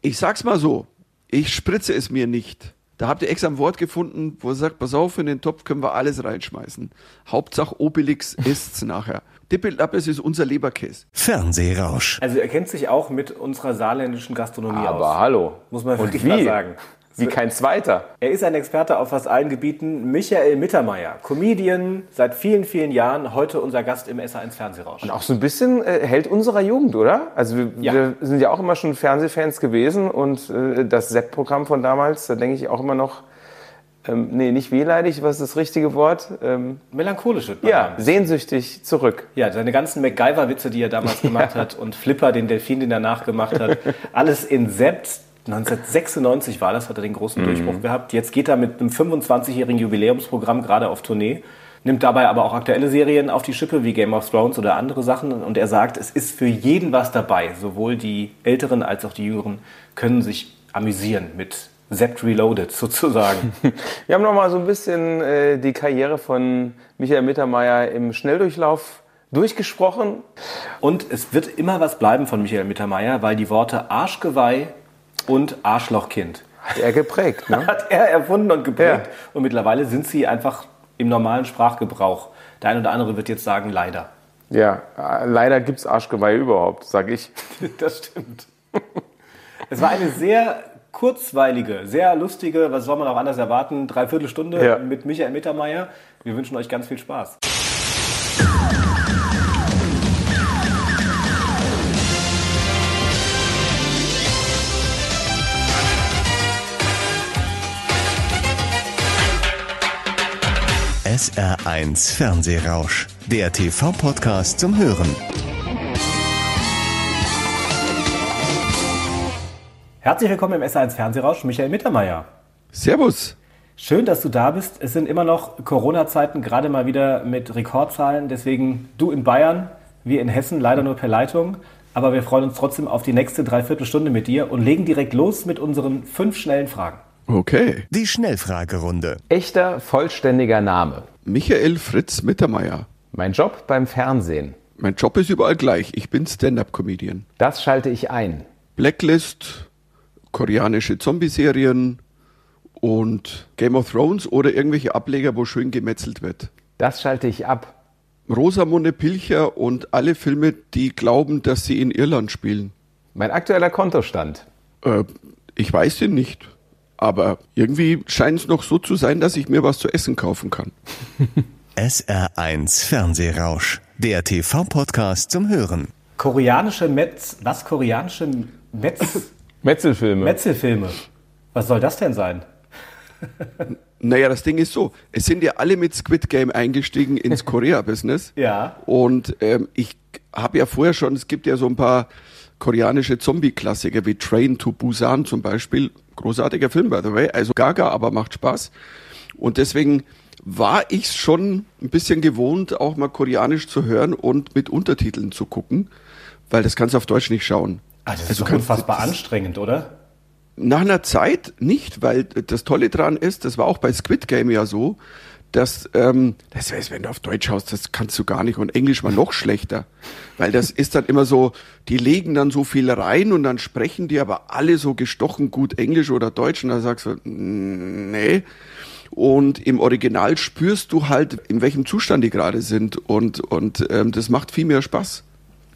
Ich sag's mal so, ich spritze es mir nicht. Da habt ihr extra ein Wort gefunden, wo er sagt, pass auf, in den Topf können wir alles reinschmeißen. Hauptsache Obelix isst's nachher. Dippeldappes ist unser Leberkäse. Fernsehrausch. Also er kennt sich auch mit unserer saarländischen Gastronomie Aber aus. hallo. Muss man Und wirklich wie? mal sagen. Wie kein zweiter. Er ist ein Experte auf fast allen Gebieten. Michael Mittermeier, Comedian, seit vielen, vielen Jahren, heute unser Gast im SA1 Fernsehrausch. Und auch so ein bisschen äh, Held unserer Jugend, oder? Also wir, Ja. wir sind ja auch immer schon Fernsehfans gewesen und äh, das Sepp-Programm von damals, da denke ich auch immer noch, ähm, nee, nicht wehleidig, was ist das richtige Wort? Ähm, Melancholisch wird man ja, sehnsüchtig zurück. Ja, seine ganzen MacGyver-Witze, die er damals gemacht hat und Flipper, den Delfin, den er nachgemacht hat, alles in Sept. 1996 war das, hat er den großen Durchbruch gehabt. Jetzt geht er mit einem 25-jährigen Jubiläumsprogramm gerade auf Tournee, nimmt dabei aber auch aktuelle Serien auf die Schippe wie Game of Thrones oder andere Sachen. Und er sagt, es ist für jeden was dabei. Sowohl die Älteren als auch die Jüngeren können sich amüsieren mit Sept Reloaded sozusagen. Wir haben noch mal so ein bisschen äh, die Karriere von Michael Mittermeier im Schnelldurchlauf durchgesprochen. Und es wird immer was bleiben von Michael Mittermeier, weil die Worte Arschgeweih und Arschlochkind Hat er geprägt, ne? hat er erfunden und geprägt. Ja. Und mittlerweile sind sie einfach im normalen Sprachgebrauch. Der eine oder andere wird jetzt sagen, leider. ja, leider gibt's Arschgeweih überhaupt, sag ich. Das stimmt. Es war eine sehr kurzweilige, sehr lustige, was soll man auch anders erwarten, Dreiviertelstunde Ja. mit Michael Mittermeier. Wir wünschen euch ganz viel Spaß. SR1 Fernsehrausch. Der TV-Podcast zum Hören. Herzlich willkommen im S1 Fernsehrausch, Michael Mittermeier. Servus. Schön, dass du da bist. Es sind immer noch Corona-Zeiten, gerade mal wieder mit Rekordzahlen. Deswegen du in Bayern, wir in Hessen, leider nur per Leitung. Aber wir freuen uns trotzdem auf die nächste Dreiviertelstunde mit dir und legen direkt los mit unseren fünf schnellen Fragen. Okay. Die Schnellfragerunde. Echter, vollständiger Name. Michael Fritz Mittermeier. Mein Job beim Fernsehen. Mein Job ist überall gleich. Ich bin Stand-up-Comedian. Das schalte ich ein. Blacklist, koreanische Zombie-Serien und Game of Thrones oder irgendwelche Ableger, wo schön gemetzelt wird. Das schalte ich ab. Rosamunde Pilcher und alle Filme, die glauben, dass sie in Irland spielen. Mein aktueller Kontostand. Äh, ich weiß den nicht. Aber irgendwie scheint es noch so zu sein, dass ich mir was zu essen kaufen kann. SR1 Fernsehrausch. Der TV-Podcast zum Hören. Koreanische Metz, was koreanische Metz, Metzelfilme. Metzelfilme? Was soll das denn sein? Naja, das Ding ist so, es sind ja alle mit Squid Game eingestiegen ins Korea-Business. Ja. Und ähm, ich habe ja vorher schon, es gibt ja so ein paar koreanische Zombie-Klassiker wie Train to Busan zum Beispiel. Großartiger Film, by the way. Also gaga, aber macht Spaß. Und deswegen war ich schon ein bisschen gewohnt, auch mal koreanisch zu hören und mit Untertiteln zu gucken, weil das kannst du auf Deutsch nicht schauen. Also das Also ist doch unfassbar anstrengend, oder? Nach einer Zeit nicht, weil das Tolle dran ist, das war auch bei Squid Game ja so, dass, ähm, das heißt, wenn du auf Deutsch haust, das kannst du gar nicht und Englisch war noch schlechter, weil das ist dann immer so, die legen dann so viel rein und dann sprechen die aber alle so gestochen gut Englisch oder Deutsch und da sagst du, nee. Und im Original spürst du halt, in welchem Zustand die gerade sind und, und ähm, das macht viel mehr Spaß.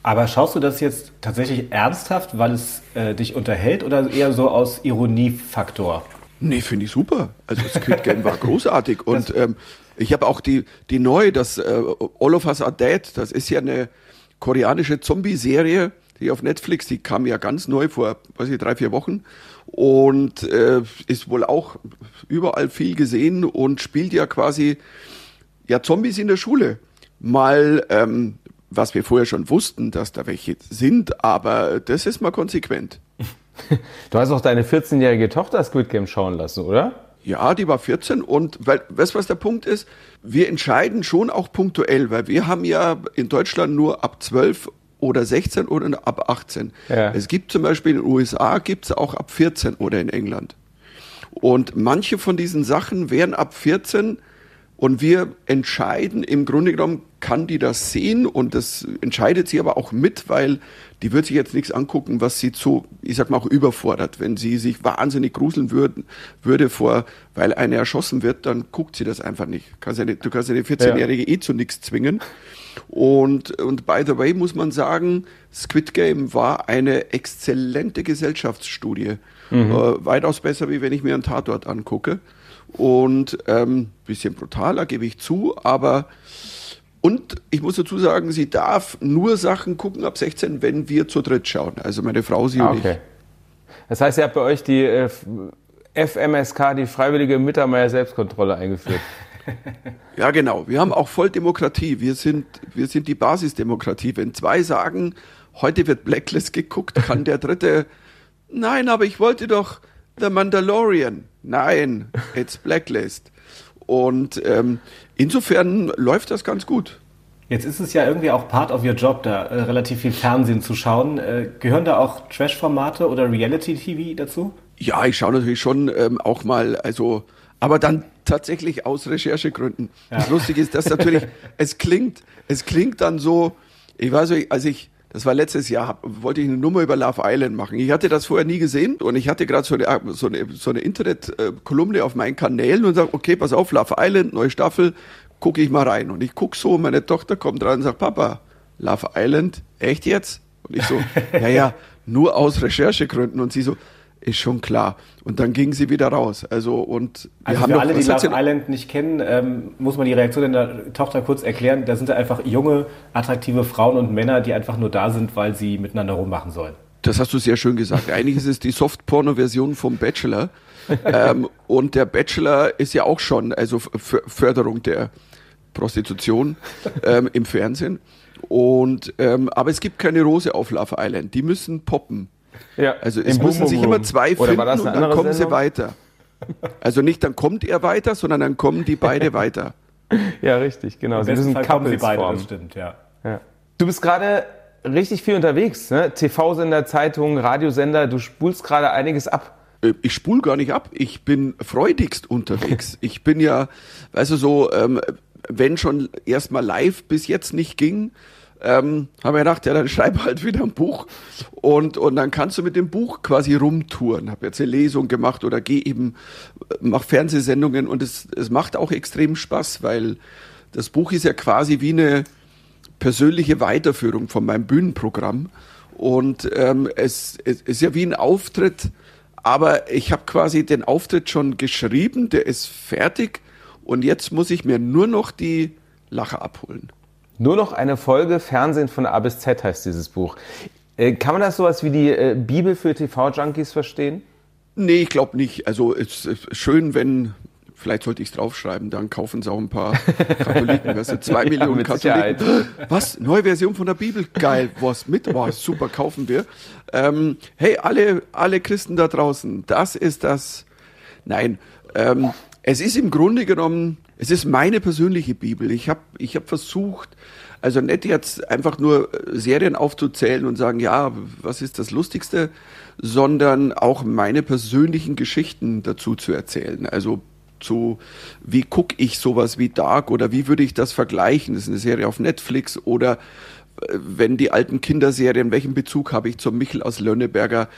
Aber schaust du das jetzt tatsächlich ernsthaft, weil es äh, dich unterhält oder eher so aus Ironiefaktor? Nee, finde ich super. Also Squid Game war großartig und ähm, ich habe auch die die neue, das äh, All of Us Are Dead. Das ist ja eine koreanische Zombie-Serie, die auf Netflix, die kam ja ganz neu vor, weiß ich, drei vier Wochen und äh, ist wohl auch überall viel gesehen und spielt ja quasi ja Zombies in der Schule. Mal ähm, was wir vorher schon wussten, dass da welche sind, aber das ist mal konsequent. Du hast auch deine 14-jährige Tochter Squid Game schauen lassen, oder? Ja, die war 14 und weil, weißt du, was der Punkt ist? Wir entscheiden schon auch punktuell, weil wir haben ja in Deutschland nur ab 12 oder 16 oder ab 18. Ja. Es gibt zum Beispiel in den USA gibt's auch ab 14 oder in England. Und manche von diesen Sachen wären ab 14 und wir entscheiden im Grunde genommen kann die das sehen und das entscheidet sie aber auch mit, weil die wird sich jetzt nichts angucken, was sie zu, ich sag mal, auch überfordert. Wenn sie sich wahnsinnig gruseln würden, würde vor, weil eine erschossen wird, dann guckt sie das einfach nicht. Kannst ja nicht du kannst eine 14-Jährige ja. eh zu nichts zwingen. Und, und by the way muss man sagen, Squid Game war eine exzellente Gesellschaftsstudie. Mhm. Äh, weitaus besser, wie wenn ich mir einen Tatort angucke. Und ähm, bisschen brutaler, gebe ich zu, aber und ich muss dazu sagen, sie darf nur Sachen gucken ab 16, wenn wir zu dritt schauen. Also meine Frau, sie ah, und okay. ich. Das heißt, ihr habt bei euch die äh, FMSK, die freiwillige Mittermeier Selbstkontrolle eingeführt. ja, genau. Wir haben auch voll Demokratie. Wir sind, wir sind die Basisdemokratie. Wenn zwei sagen, heute wird Blacklist geguckt, kann der dritte, nein, aber ich wollte doch The Mandalorian. Nein, it's Blacklist. Und ähm, insofern läuft das ganz gut. Jetzt ist es ja irgendwie auch part of your job, da äh, relativ viel Fernsehen zu schauen. Äh, gehören da auch Trash-Formate oder Reality-TV dazu? Ja, ich schaue natürlich schon ähm, auch mal, also, aber dann tatsächlich aus Recherchegründen. Ja. Das Lustige ist, dass natürlich, es klingt, es klingt dann so, ich weiß nicht, als ich das war letztes Jahr, wollte ich eine Nummer über Love Island machen. Ich hatte das vorher nie gesehen und ich hatte gerade so eine, so eine, so eine Internet-Kolumne auf meinen Kanälen und sage, okay, pass auf, Love Island, neue Staffel, gucke ich mal rein. Und ich gucke so, meine Tochter kommt rein und sagt, Papa, Love Island, echt jetzt? Und ich so, ja, ja, nur aus Recherchegründen. Und sie so, ist schon klar. Und dann gingen sie wieder raus. Also und wir also haben für alle, die Love Island nicht kennen, ähm, muss man die Reaktion der Tochter kurz erklären. Da sind einfach junge, attraktive Frauen und Männer, die einfach nur da sind, weil sie miteinander rummachen sollen. Das hast du sehr schön gesagt. Eigentlich ist es die Soft-Porno-Version vom Bachelor. ähm, und der Bachelor ist ja auch schon, also Förderung der Prostitution ähm, im Fernsehen. Und ähm, aber es gibt keine Rose auf Love Island. Die müssen poppen. Ja, also es müssen sich immer zwei finden und dann kommen Sendung? sie weiter. Also nicht dann kommt er weiter, sondern dann kommen die beide weiter. Ja, richtig, genau. Im sie müssen Fall kommen sie beide, das stimmt, ja. ja. Du bist gerade richtig viel unterwegs, ne? TV-Sender, Zeitungen, Radiosender, du spulst gerade einiges ab. Äh, ich spul gar nicht ab, ich bin freudigst unterwegs. ich bin ja, weißt du, so, ähm, wenn schon erstmal live bis jetzt nicht ging, ähm, haben wir gedacht, ja, dann schreib halt wieder ein Buch und, und dann kannst du mit dem Buch quasi rumtouren. Hab jetzt eine Lesung gemacht oder geh eben, mach Fernsehsendungen und es, es macht auch extrem Spaß, weil das Buch ist ja quasi wie eine persönliche Weiterführung von meinem Bühnenprogramm und ähm, es, es ist ja wie ein Auftritt, aber ich habe quasi den Auftritt schon geschrieben, der ist fertig und jetzt muss ich mir nur noch die Lache abholen. Nur noch eine Folge Fernsehen von A bis Z heißt dieses Buch. Äh, kann man das sowas wie die äh, Bibel für TV-Junkies verstehen? Nee, ich glaube nicht. Also es ist schön, wenn, vielleicht sollte ich es draufschreiben, dann kaufen es auch ein paar Katholiken. Du, zwei ja, Millionen Katholiken. Sicherheit. Was? Neue Version von der Bibel? Geil, was mit? War super, kaufen wir. Ähm, hey, alle, alle Christen da draußen, das ist das. Nein, ähm, es ist im Grunde genommen es ist meine persönliche Bibel. Ich habe ich hab versucht, also nicht jetzt einfach nur äh, Serien aufzuzählen und sagen, ja, was ist das Lustigste, sondern auch meine persönlichen Geschichten dazu zu erzählen. Also zu, wie gucke ich sowas wie Dark oder wie würde ich das vergleichen? Das ist eine Serie auf Netflix oder äh, wenn die alten Kinderserien, welchen Bezug habe ich zum Michel aus Lönneberger?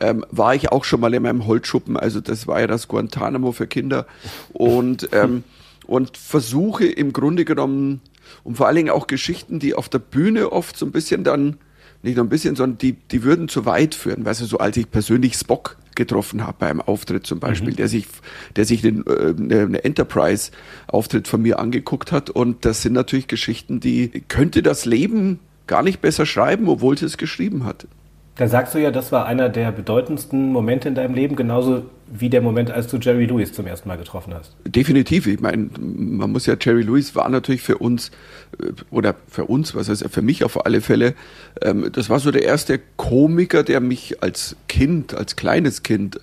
Ähm, war ich auch schon mal in meinem Holzschuppen, also das war ja das Guantanamo für Kinder. Und ähm, und versuche im Grunde genommen, und vor allen Dingen auch Geschichten, die auf der Bühne oft so ein bisschen dann, nicht nur ein bisschen, sondern die, die würden zu weit führen. Weißt du, so als ich persönlich Spock getroffen habe beim Auftritt zum Beispiel, mhm. der sich, der sich eine, eine Enterprise-Auftritt von mir angeguckt hat. Und das sind natürlich Geschichten, die könnte das Leben gar nicht besser schreiben, obwohl es es geschrieben hat. Da sagst du ja, das war einer der bedeutendsten Momente in deinem Leben, genauso wie der Moment, als du Jerry Lewis zum ersten Mal getroffen hast. Definitiv. Ich meine, man muss ja, Jerry Lewis war natürlich für uns, äh, oder für uns, was heißt für mich auf alle Fälle, ähm, das war so der erste Komiker, der mich als Kind, als kleines Kind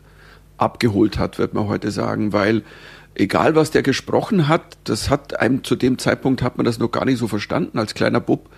abgeholt hat, wird man heute sagen, weil egal was der gesprochen hat, das hat einem zu dem Zeitpunkt hat man das noch gar nicht so verstanden als kleiner Bub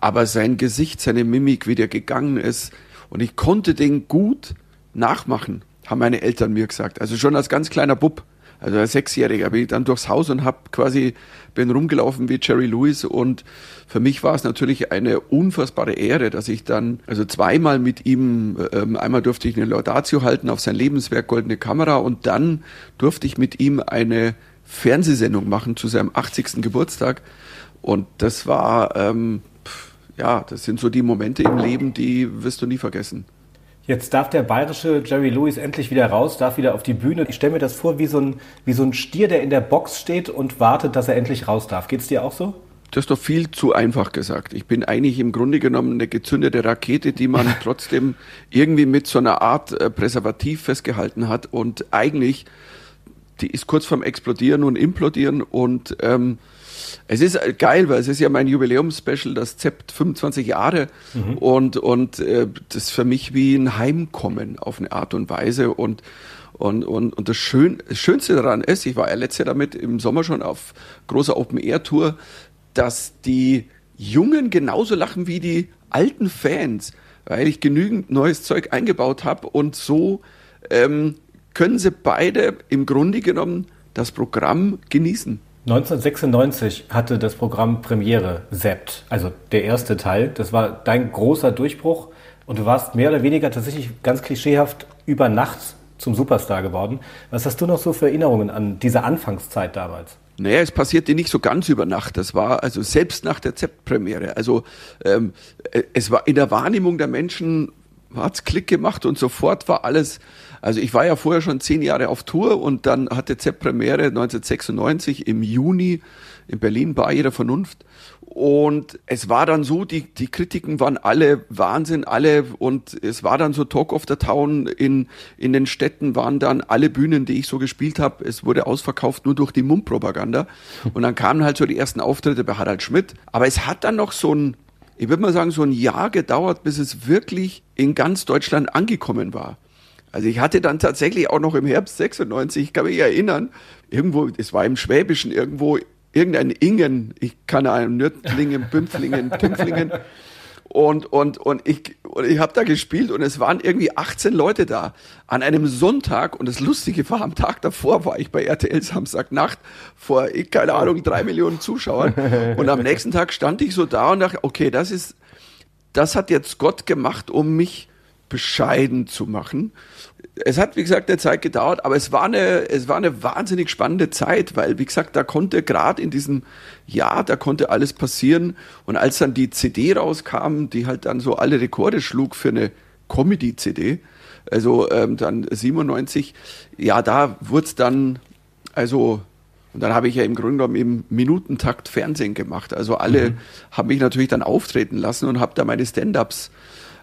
aber sein Gesicht, seine Mimik, wie der gegangen ist, und ich konnte den gut nachmachen, haben meine Eltern mir gesagt. Also schon als ganz kleiner Bub Also als Sechsjähriger bin ich dann durchs Haus und habe quasi, bin rumgelaufen wie Jerry Lewis und für mich war es natürlich eine unfassbare Ehre, dass ich dann, also zweimal mit ihm, ähm, einmal durfte ich eine Laudatio halten auf sein Lebenswerk Goldene Kamera und dann durfte ich mit ihm eine Fernsehsendung machen zu seinem 80. Geburtstag und das war, ähm, ja, das sind so die Momente im Leben, die wirst du nie vergessen. Jetzt darf der bayerische Jerry Lewis endlich wieder raus, darf wieder auf die Bühne. Ich stelle mir das vor wie so, ein, wie so ein Stier, der in der Box steht und wartet, dass er endlich raus darf. Geht es dir auch so? Das ist doch viel zu einfach gesagt. Ich bin eigentlich im Grunde genommen eine gezündete Rakete, die man trotzdem irgendwie mit so einer Art äh, Präservativ festgehalten hat und eigentlich, die ist kurz vorm Explodieren und Implodieren und ähm, es ist geil, weil es ist ja mein Jubiläumspecial, das ZEPT 25 Jahre mhm. und, und äh, das ist für mich wie ein Heimkommen auf eine Art und Weise und und, und, und das, Schön, das Schönste daran ist, ich war ja letztes Jahr damit im Sommer schon auf großer Open-Air-Tour, dass die Jungen genauso lachen wie die alten Fans, weil ich genügend neues Zeug eingebaut habe und so ähm, können sie beide im Grunde genommen das Programm genießen. 1996 hatte das Programm Premiere Sept, also der erste Teil. Das war dein großer Durchbruch und du warst mehr oder weniger tatsächlich ganz klischeehaft über Nacht zum Superstar geworden. Was hast du noch so für Erinnerungen an diese Anfangszeit damals? Naja, es passierte nicht so ganz über Nacht. Das war also selbst nach der Zept-Premiere. Also ähm, es war in der Wahrnehmung der Menschen hat's Klick gemacht und sofort war alles also ich war ja vorher schon zehn Jahre auf Tour und dann hatte ZEP Premiere 1996 im Juni in Berlin bei ihrer Vernunft. Und es war dann so, die, die Kritiken waren alle Wahnsinn, alle, und es war dann so Talk of the Town in, in den Städten waren dann alle Bühnen, die ich so gespielt habe, es wurde ausverkauft nur durch die Mundpropaganda. Und dann kamen halt so die ersten Auftritte bei Harald Schmidt. Aber es hat dann noch so ein, ich würde mal sagen, so ein Jahr gedauert, bis es wirklich in ganz Deutschland angekommen war. Also ich hatte dann tatsächlich auch noch im Herbst 96, ich kann mich erinnern, irgendwo, es war im Schwäbischen irgendwo, irgendein Ingen, ich kann einem Nürtlingen, Bümpflingen, Tümpflingen. Und, und, und ich, und ich habe da gespielt und es waren irgendwie 18 Leute da an einem Sonntag. Und das Lustige war, am Tag davor war ich bei RTL Samstagnacht vor, ich, keine Ahnung, drei Millionen Zuschauern. Und am nächsten Tag stand ich so da und dachte, okay, das ist, das hat jetzt Gott gemacht, um mich bescheiden zu machen. Es hat, wie gesagt, eine Zeit gedauert, aber es war eine, es war eine wahnsinnig spannende Zeit, weil, wie gesagt, da konnte gerade in diesem Jahr, da konnte alles passieren. Und als dann die CD rauskam, die halt dann so alle Rekorde schlug für eine Comedy-CD, also ähm, dann 97, ja, da wurde es dann, also und dann habe ich ja im Grunde genommen im Minutentakt Fernsehen gemacht. Also alle mhm. haben mich natürlich dann auftreten lassen und habe da meine Stand-ups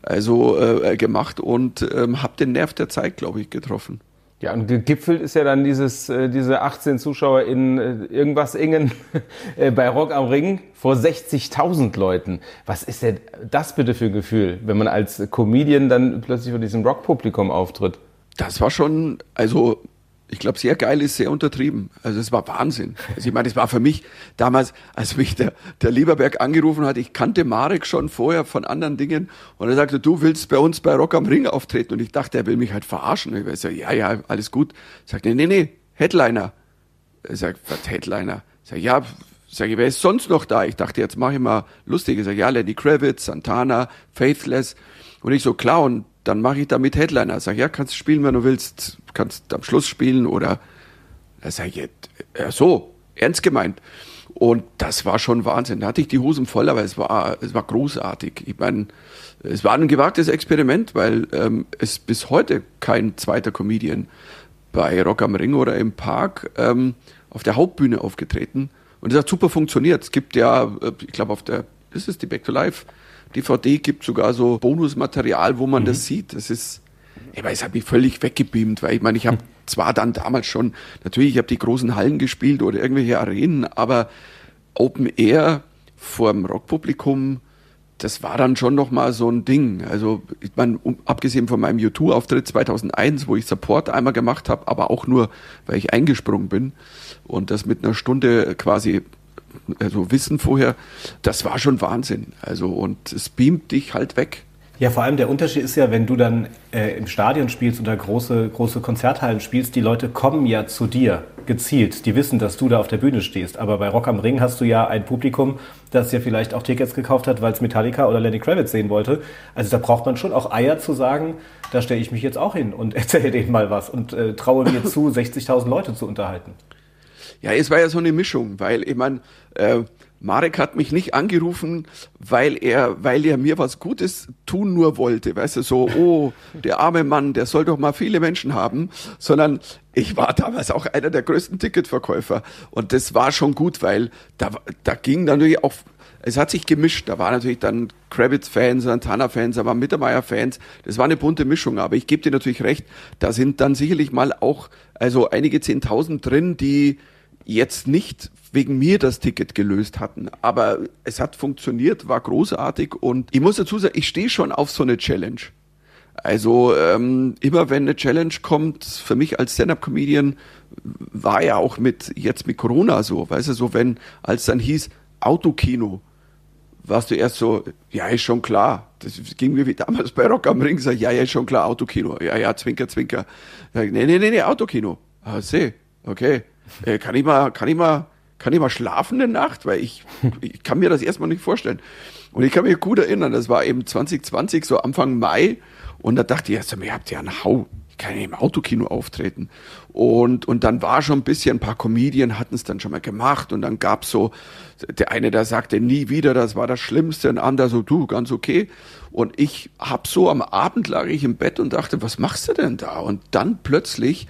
also äh, gemacht und ähm, habe den Nerv der Zeit, glaube ich, getroffen. Ja, und gegipfelt ist ja dann dieses, äh, diese 18 Zuschauer in äh, irgendwas Ingen äh, bei Rock am Ring vor 60.000 Leuten. Was ist denn das bitte für ein Gefühl, wenn man als Comedian dann plötzlich vor diesem Rockpublikum auftritt? Das war schon, also ich glaube, sehr geil ist sehr untertrieben. Also es war Wahnsinn. Also ich meine, es war für mich damals, als mich der, der Lieberberg angerufen hat, ich kannte Marek schon vorher von anderen Dingen und er sagte, du willst bei uns bei Rock am Ring auftreten und ich dachte, er will mich halt verarschen. Ich weiß ja, ja, alles gut. Ich sagte, nee, nee, Headliner. Er sagt, was Headliner? Ich sag, ja, sag ich, wer ist sonst noch da? Ich dachte, jetzt mache ich mal lustig. Ich sag, ja, Lenny Kravitz, Santana, Faithless. Und ich so, klar, und dann mache ich damit Headliner. Sag, ja, kannst spielen, wenn du willst, kannst am Schluss spielen oder, da sag ich, ja, so, ernst gemeint. Und das war schon Wahnsinn. Da hatte ich die Hosen voll, aber es war, es war großartig. Ich meine, es war ein gewagtes Experiment, weil ähm, es bis heute kein zweiter Comedian bei Rock am Ring oder im Park ähm, auf der Hauptbühne aufgetreten. Und es hat super funktioniert. Es gibt ja, äh, ich glaube, auf der, ist die Back to Life DVD gibt sogar so Bonusmaterial, wo man mhm. das sieht. Das ist, ich weiß, habe mich völlig weggebeamt, weil ich meine, ich habe zwar dann damals schon, natürlich, ich habe die großen Hallen gespielt oder irgendwelche Arenen, aber Open Air vor dem Rockpublikum, das war dann schon noch mal so ein Ding. Also, ich meine, um, abgesehen von meinem U2-Auftritt 2001, wo ich Support einmal gemacht habe, aber auch nur, weil ich eingesprungen bin und das mit einer Stunde quasi also Wissen vorher, das war schon Wahnsinn. Also und es beamt dich halt weg. Ja, vor allem der Unterschied ist ja, wenn du dann äh, im Stadion spielst oder große, große Konzerthallen spielst, die Leute kommen ja zu dir gezielt. Die wissen, dass du da auf der Bühne stehst. Aber bei Rock am Ring hast du ja ein Publikum, das ja vielleicht auch Tickets gekauft hat, weil es Metallica oder Lenny Kravitz sehen wollte. Also da braucht man schon auch Eier zu sagen, da stelle ich mich jetzt auch hin und erzähle denen mal was und äh, traue mir zu, 60.000 Leute zu unterhalten. Ja, es war ja so eine Mischung, weil ich meine, äh, Marek hat mich nicht angerufen, weil er, weil er mir was Gutes tun nur wollte, weißt du, so, oh, der arme Mann, der soll doch mal viele Menschen haben, sondern ich war damals auch einer der größten Ticketverkäufer. Und das war schon gut, weil da, da ging natürlich auch, es hat sich gemischt, da waren natürlich dann Kravitz-Fans, Santana-Fans, da waren Mittermeier-Fans, das war eine bunte Mischung, aber ich gebe dir natürlich recht, da sind dann sicherlich mal auch, also einige Zehntausend drin, die jetzt nicht wegen mir das Ticket gelöst hatten. Aber es hat funktioniert, war großartig und ich muss dazu sagen, ich stehe schon auf so eine Challenge. Also ähm, immer wenn eine Challenge kommt, für mich als Stand-up-Comedian war ja auch mit jetzt mit Corona so, weißt du, so wenn als dann hieß Autokino, warst du erst so, ja ist schon klar. Das ging mir wie damals bei Rock am Ring, sag ja ja ist schon klar Autokino, ja ja Zwinker Zwinker, sag, nee nee nee nee Autokino, ah seh, okay, äh, kann ich mal kann ich mal kann ich mal schlafen eine Nacht? Weil ich, ich kann mir das erstmal nicht vorstellen. Und ich kann mich gut erinnern, das war eben 2020, so Anfang Mai. Und da dachte ich, also, ihr habt ja einen Hau. Ich kann ja im Autokino auftreten. Und, und dann war schon ein bisschen, ein paar Comedien hatten es dann schon mal gemacht. Und dann gab's so, der eine, der sagte, nie wieder, das war das Schlimmste. Ein anderer so, du, ganz okay. Und ich hab so am Abend lag ich im Bett und dachte, was machst du denn da? Und dann plötzlich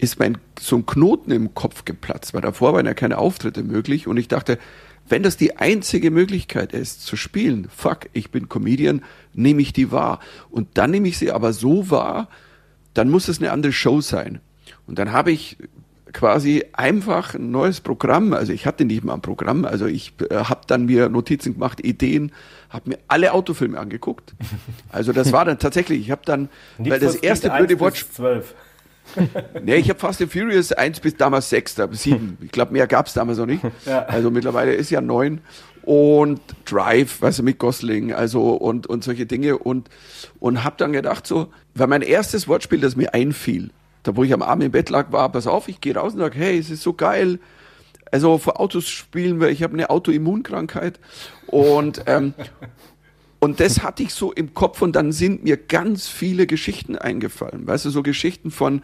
ist mein so ein Knoten im Kopf geplatzt, weil davor waren ja keine Auftritte möglich und ich dachte, wenn das die einzige Möglichkeit ist, zu spielen, fuck, ich bin Comedian, nehme ich die wahr. Und dann nehme ich sie aber so wahr, dann muss es eine andere Show sein. Und dann habe ich quasi einfach ein neues Programm, also ich hatte nicht mal ein Programm, also ich äh, habe dann mir Notizen gemacht, Ideen, habe mir alle Autofilme angeguckt. Also das war dann tatsächlich, ich habe dann, weil das erste blöde Wort... 12 nee, ich habe Fast and Furious 1 bis damals 6, 7. Ich glaube, mehr gab es damals noch nicht. Ja. Also mittlerweile ist ja 9. Und Drive, weißt du, mit Gosling, also und, und solche Dinge. Und, und habe dann gedacht, so, weil mein erstes Wortspiel, das mir einfiel, da wo ich am Abend im Bett lag, war, pass auf, ich gehe raus und sage, hey, es ist so geil. Also vor Autos spielen wir, ich habe eine Autoimmunkrankheit. Und, ähm, und das hatte ich so im Kopf und dann sind mir ganz viele Geschichten eingefallen. Weißt du, so Geschichten von,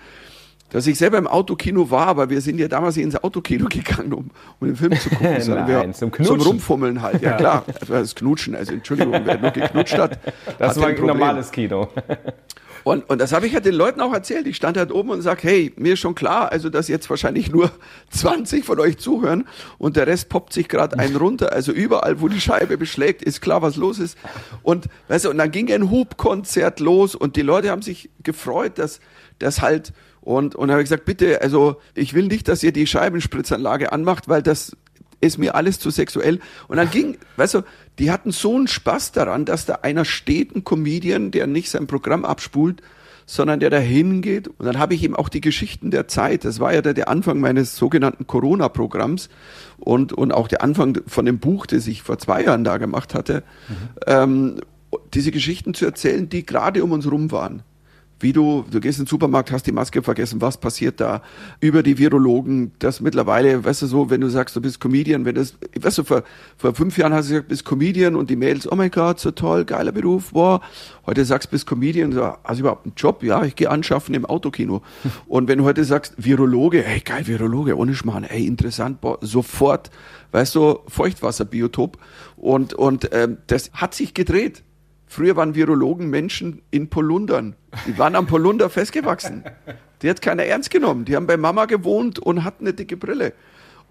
dass ich selber im Autokino war, aber wir sind ja damals ins Autokino gegangen, um, um den Film zu gucken. Nein, wir, zum Knutschen. Zum Rumfummeln halt, ja, klar. Das Knutschen, also Entschuldigung, wer nur geknutscht hat. Das hat war ein normales Kino. Und, und das habe ich ja den Leuten auch erzählt. Ich stand halt oben und sag, hey, mir ist schon klar, also dass jetzt wahrscheinlich nur 20 von euch zuhören und der Rest poppt sich gerade einen runter. Also überall, wo die Scheibe beschlägt, ist klar, was los ist. Und weißt du, und dann ging ein Hubkonzert los und die Leute haben sich gefreut, dass das halt und und habe gesagt, bitte, also ich will nicht, dass ihr die Scheibenspritzanlage anmacht, weil das ist mir alles zu sexuell. Und dann ging, weißt du, die hatten so einen Spaß daran, dass da einer steht, ein Comedian, der nicht sein Programm abspult, sondern der da hingeht. Und dann habe ich ihm auch die Geschichten der Zeit, das war ja der, der Anfang meines sogenannten Corona-Programms und, und auch der Anfang von dem Buch, das ich vor zwei Jahren da gemacht hatte, mhm. ähm, diese Geschichten zu erzählen, die gerade um uns rum waren wie du, du gehst in den Supermarkt, hast die Maske vergessen, was passiert da? Über die Virologen, das mittlerweile, weißt du so, wenn du sagst, du bist Comedian, wenn das, weißt du, vor, vor fünf Jahren hast du gesagt, bist Comedian und die Mädels, oh mein Gott, so toll, geiler Beruf, boah. Heute sagst, bist Comedian, so, hast du überhaupt einen Job? Ja, ich gehe anschaffen im Autokino. und wenn du heute sagst, Virologe, hey, geil, Virologe, ohne Schmarrn, hey, interessant, boah, sofort, weißt du, Feuchtwasserbiotop. Und, und ähm, das hat sich gedreht. Früher waren Virologen Menschen in Polundern. Die waren am Polunder festgewachsen. Die hat keiner ernst genommen. Die haben bei Mama gewohnt und hatten eine dicke Brille.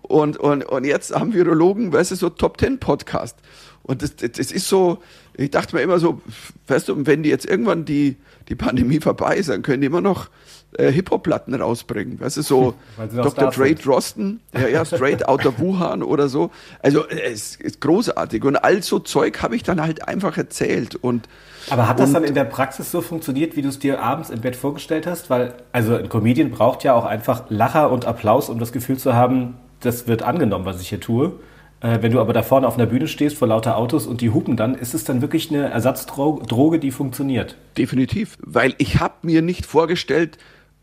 Und, und, und jetzt haben Virologen, weißt du, so Top Ten Podcast. Und das, das ist so, ich dachte mir immer so, weißt du, wenn die jetzt irgendwann die, die Pandemie vorbei ist, dann können die immer noch äh, Hip-Hop-Platten rausbringen. Weißt du, so Dr. Dre Drosten, ja, ja, straight out of Wuhan oder so. Also es ist großartig. Und all so Zeug habe ich dann halt einfach erzählt. Und, Aber hat das dann in der Praxis so funktioniert, wie du es dir abends im Bett vorgestellt hast? Weil, also ein Comedian braucht ja auch einfach Lacher und Applaus, um das Gefühl zu haben, das wird angenommen, was ich hier tue. Äh, wenn du aber da vorne auf einer Bühne stehst vor lauter Autos und die hupen dann, ist es dann wirklich eine Ersatzdroge, die funktioniert? Definitiv, weil ich habe mir nicht vorgestellt,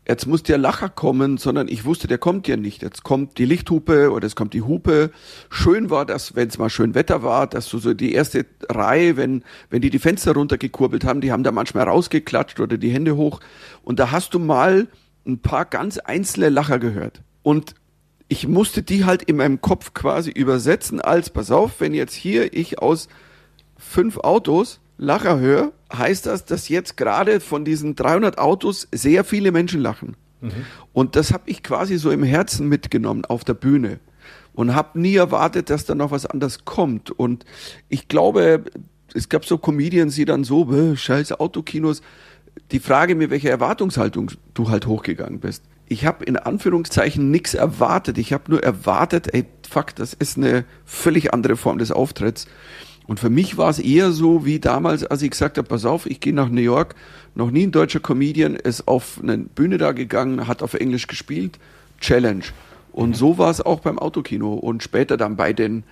jetzt muss der Lacher kommen, sondern ich wusste, der kommt ja nicht. Jetzt kommt die Lichthupe oder es kommt die Hupe. Schön war das, wenn es mal schön Wetter war, dass du so die erste Reihe, wenn, wenn die die Fenster runtergekurbelt haben, die haben da manchmal rausgeklatscht oder die Hände hoch. Und da hast du mal ein paar ganz einzelne Lacher gehört. Und ich musste die halt in meinem Kopf quasi übersetzen als, pass auf, wenn jetzt hier ich aus fünf Autos Lacher höre, heißt das, dass jetzt gerade von diesen 300 Autos sehr viele Menschen lachen. Mhm. Und das habe ich quasi so im Herzen mitgenommen auf der Bühne und habe nie erwartet, dass da noch was anderes kommt. Und ich glaube, es gab so Comedians, die dann so, scheiß Autokinos, die Frage mir, welche Erwartungshaltung du halt hochgegangen bist. Ich habe in Anführungszeichen nichts erwartet. Ich habe nur erwartet, ey, fuck, das ist eine völlig andere Form des Auftritts. Und für mich war es eher so wie damals, als ich gesagt habe, pass auf, ich gehe nach New York, noch nie ein deutscher Comedian ist auf eine Bühne da gegangen, hat auf Englisch gespielt, Challenge. Und so war es auch beim Autokino und später dann bei den,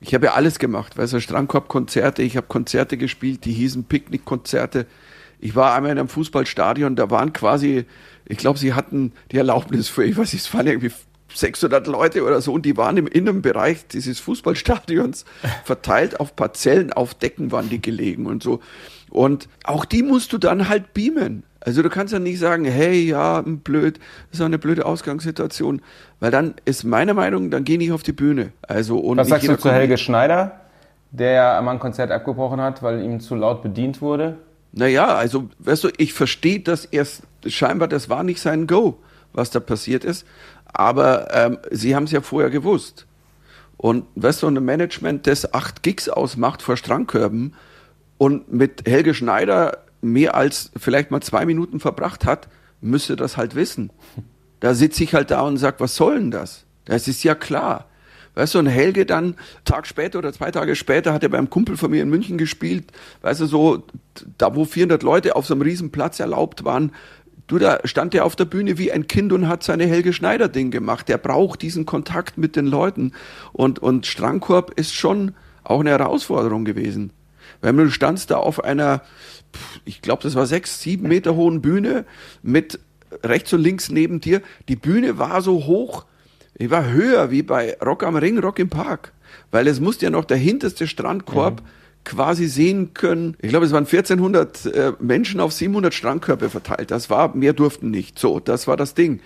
ich habe ja alles gemacht, weißt du, Strandkorb-Konzerte, ich habe Konzerte gespielt, die hießen Picknick-Konzerte. Ich war einmal in einem Fußballstadion, da waren quasi, ich glaube, sie hatten die Erlaubnis für, ich weiß nicht, es waren irgendwie 600 Leute oder so und die waren im Innenbereich dieses Fußballstadions verteilt auf Parzellen, auf Decken waren die gelegen und so. Und auch die musst du dann halt beamen. Also du kannst ja nicht sagen, hey, ja, blöd, das ist eine blöde Ausgangssituation, weil dann ist meine Meinung, dann geh nicht auf die Bühne. Also und Was sagst du zu Helge Schneider, der ja einmal ein Konzert abgebrochen hat, weil ihm zu laut bedient wurde? Naja, also weißt du, ich verstehe das erst, scheinbar, das war nicht sein Go, was da passiert ist. Aber ähm, sie haben es ja vorher gewusst. Und weißt du, ein Management, das acht Gigs ausmacht vor Strandkörben und mit Helge Schneider mehr als vielleicht mal zwei Minuten verbracht hat, müsste das halt wissen. Da sitze ich halt da und sage, was soll denn das? Das ist ja klar. Weißt du, und Helge dann, Tag später oder zwei Tage später, hat er beim Kumpel von mir in München gespielt. Weißt du, so, da wo 400 Leute auf so einem riesen Platz erlaubt waren, Du, da stand er auf der Bühne wie ein Kind und hat seine Helge Schneider-Ding gemacht. Der braucht diesen Kontakt mit den Leuten. Und, und Strangkorb ist schon auch eine Herausforderung gewesen. Weil du standst da auf einer, ich glaube, das war sechs, sieben Meter hohen Bühne mit rechts und links neben dir. Die Bühne war so hoch, die war höher wie bei Rock am Ring, Rock im Park. Weil es musste ja noch der hinterste Strandkorb mhm quasi sehen können, ich glaube, es waren 1400 äh, Menschen auf 700 Strandkörper verteilt. Das war, mehr durften nicht. So, das war das Ding.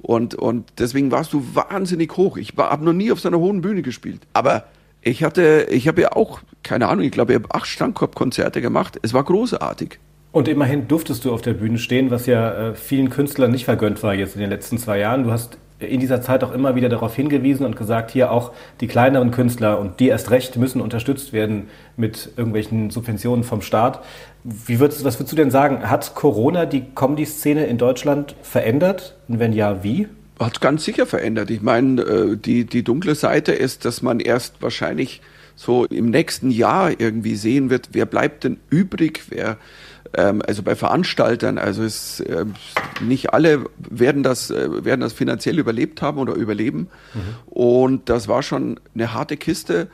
Und, und deswegen warst du wahnsinnig hoch. Ich habe noch nie auf so einer hohen Bühne gespielt. Aber ich hatte, ich habe ja auch, keine Ahnung, ich glaube, ich habe acht Strandkorbkonzerte gemacht. Es war großartig. Und immerhin durftest du auf der Bühne stehen, was ja äh, vielen Künstlern nicht vergönnt war jetzt in den letzten zwei Jahren. Du hast in dieser Zeit auch immer wieder darauf hingewiesen und gesagt, hier auch die kleineren Künstler und die erst recht müssen unterstützt werden mit irgendwelchen Subventionen vom Staat. Wie würdest, was würdest du denn sagen? Hat Corona die Comedy-Szene in Deutschland verändert? Und wenn ja, wie? Hat ganz sicher verändert. Ich meine, äh, die, die dunkle Seite ist, dass man erst wahrscheinlich so im nächsten Jahr irgendwie sehen wird, wer bleibt denn übrig, wer ähm, also bei Veranstaltern, also es, äh, nicht alle werden das, äh, werden das finanziell überlebt haben oder überleben. Mhm. Und das war schon eine harte Kiste,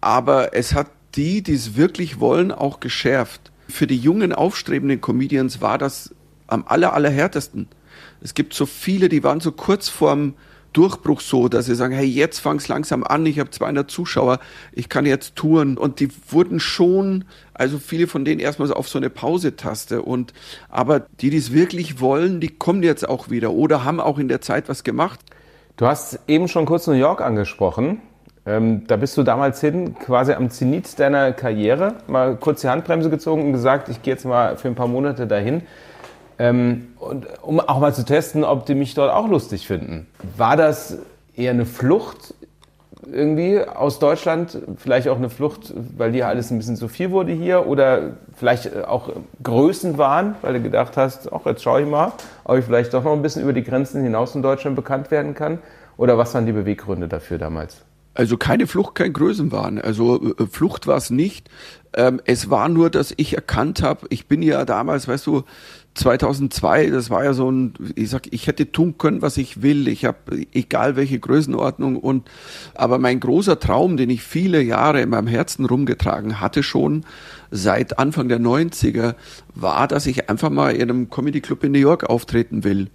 aber es hat die, die es wirklich wollen, auch geschärft. Für die jungen, aufstrebenden Comedians war das am aller, allerhärtesten. Es gibt so viele, die waren so kurz vorm, Durchbruch so, dass sie sagen, hey, jetzt fang's langsam an, ich habe 200 Zuschauer, ich kann jetzt touren. Und die wurden schon, also viele von denen erstmal auf so eine Pause-Taste. Und aber die, die es wirklich wollen, die kommen jetzt auch wieder oder haben auch in der Zeit was gemacht. Du hast eben schon kurz New York angesprochen. Ähm, da bist du damals hin, quasi am Zenit deiner Karriere, mal kurz die Handbremse gezogen und gesagt, ich gehe jetzt mal für ein paar Monate dahin. Ähm, und, um auch mal zu testen, ob die mich dort auch lustig finden. War das eher eine Flucht irgendwie aus Deutschland? Vielleicht auch eine Flucht, weil dir alles ein bisschen zu viel wurde hier? Oder vielleicht auch Größen waren, weil du gedacht hast, ach, jetzt schaue ich mal, ob ich vielleicht doch noch ein bisschen über die Grenzen hinaus in Deutschland bekannt werden kann? Oder was waren die Beweggründe dafür damals? Also keine Flucht, kein Größenwahn. Also äh, Flucht war es nicht. Ähm, es war nur, dass ich erkannt habe, ich bin ja damals, weißt du, 2002, das war ja so ein, ich sag, ich hätte tun können, was ich will. Ich habe egal welche Größenordnung und aber mein großer Traum, den ich viele Jahre in meinem Herzen rumgetragen hatte schon seit Anfang der 90er, war, dass ich einfach mal in einem Comedy Club in New York auftreten will.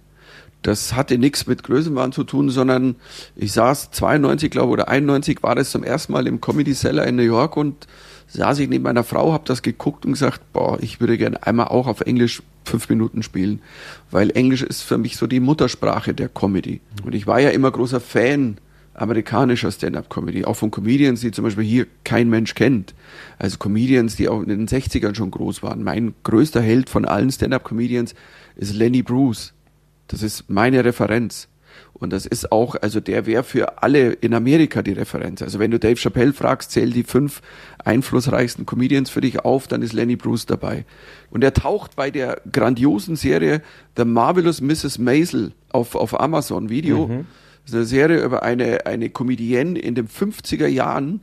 Das hatte nichts mit Größenwahn zu tun, sondern ich saß 92, glaube oder 91 war das zum ersten Mal im Comedy Cellar in New York und saß ich neben meiner Frau, habe das geguckt und gesagt, boah, ich würde gerne einmal auch auf Englisch fünf Minuten spielen, weil Englisch ist für mich so die Muttersprache der Comedy. Und ich war ja immer großer Fan amerikanischer Stand-up-Comedy, auch von Comedians, die zum Beispiel hier kein Mensch kennt. Also Comedians, die auch in den 60ern schon groß waren. Mein größter Held von allen Stand-up-Comedians ist Lenny Bruce. Das ist meine Referenz. Und das ist auch, also der wäre für alle in Amerika die Referenz. Also wenn du Dave Chappelle fragst, zähl die fünf einflussreichsten Comedians für dich auf, dann ist Lenny Bruce dabei. Und er taucht bei der grandiosen Serie The Marvelous Mrs. Maisel auf, auf Amazon Video. Mhm. Das ist eine Serie über eine, eine Comedienne in den 50er Jahren.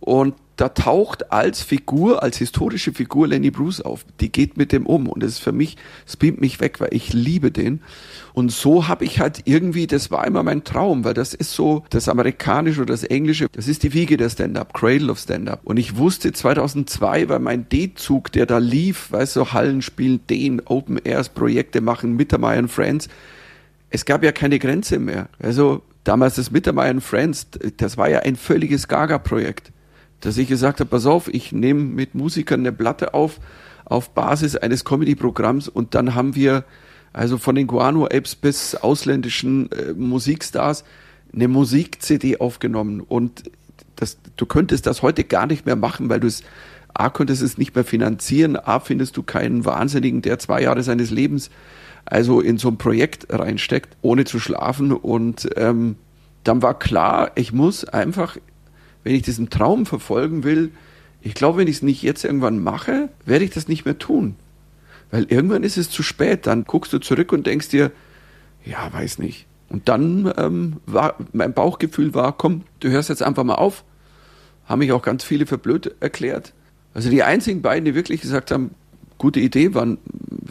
Und da taucht als Figur, als historische Figur Lenny Bruce auf. Die geht mit dem um. Und das ist für mich, es beamt mich weg, weil ich liebe den. Und so habe ich halt irgendwie, das war immer mein Traum, weil das ist so das Amerikanische oder das Englische, das ist die Wiege der Stand-Up, Cradle of Stand-Up. Und ich wusste 2002, weil mein D-Zug, der da lief, weißt du, Hallen spielen, den Open Airs, Projekte machen, Mittermeier Friends, es gab ja keine Grenze mehr. Also damals das Mittermeier Friends, das war ja ein völliges Gaga-Projekt. Dass ich gesagt habe, pass auf, ich nehme mit Musikern eine Platte auf, auf Basis eines Comedy-Programms und dann haben wir also von den Guano Apes bis ausländischen äh, Musikstars, eine Musik-CD aufgenommen. Und das, du könntest das heute gar nicht mehr machen, weil du es, A, könntest es nicht mehr finanzieren, A, findest du keinen Wahnsinnigen, der zwei Jahre seines Lebens also in so ein Projekt reinsteckt, ohne zu schlafen. Und ähm, dann war klar, ich muss einfach, wenn ich diesen Traum verfolgen will, ich glaube, wenn ich es nicht jetzt irgendwann mache, werde ich das nicht mehr tun. Weil irgendwann ist es zu spät. Dann guckst du zurück und denkst dir, ja, weiß nicht. Und dann ähm, war mein Bauchgefühl war, komm, du hörst jetzt einfach mal auf. Haben mich auch ganz viele für blöd erklärt. Also die einzigen beiden, die wirklich gesagt haben, gute Idee, waren,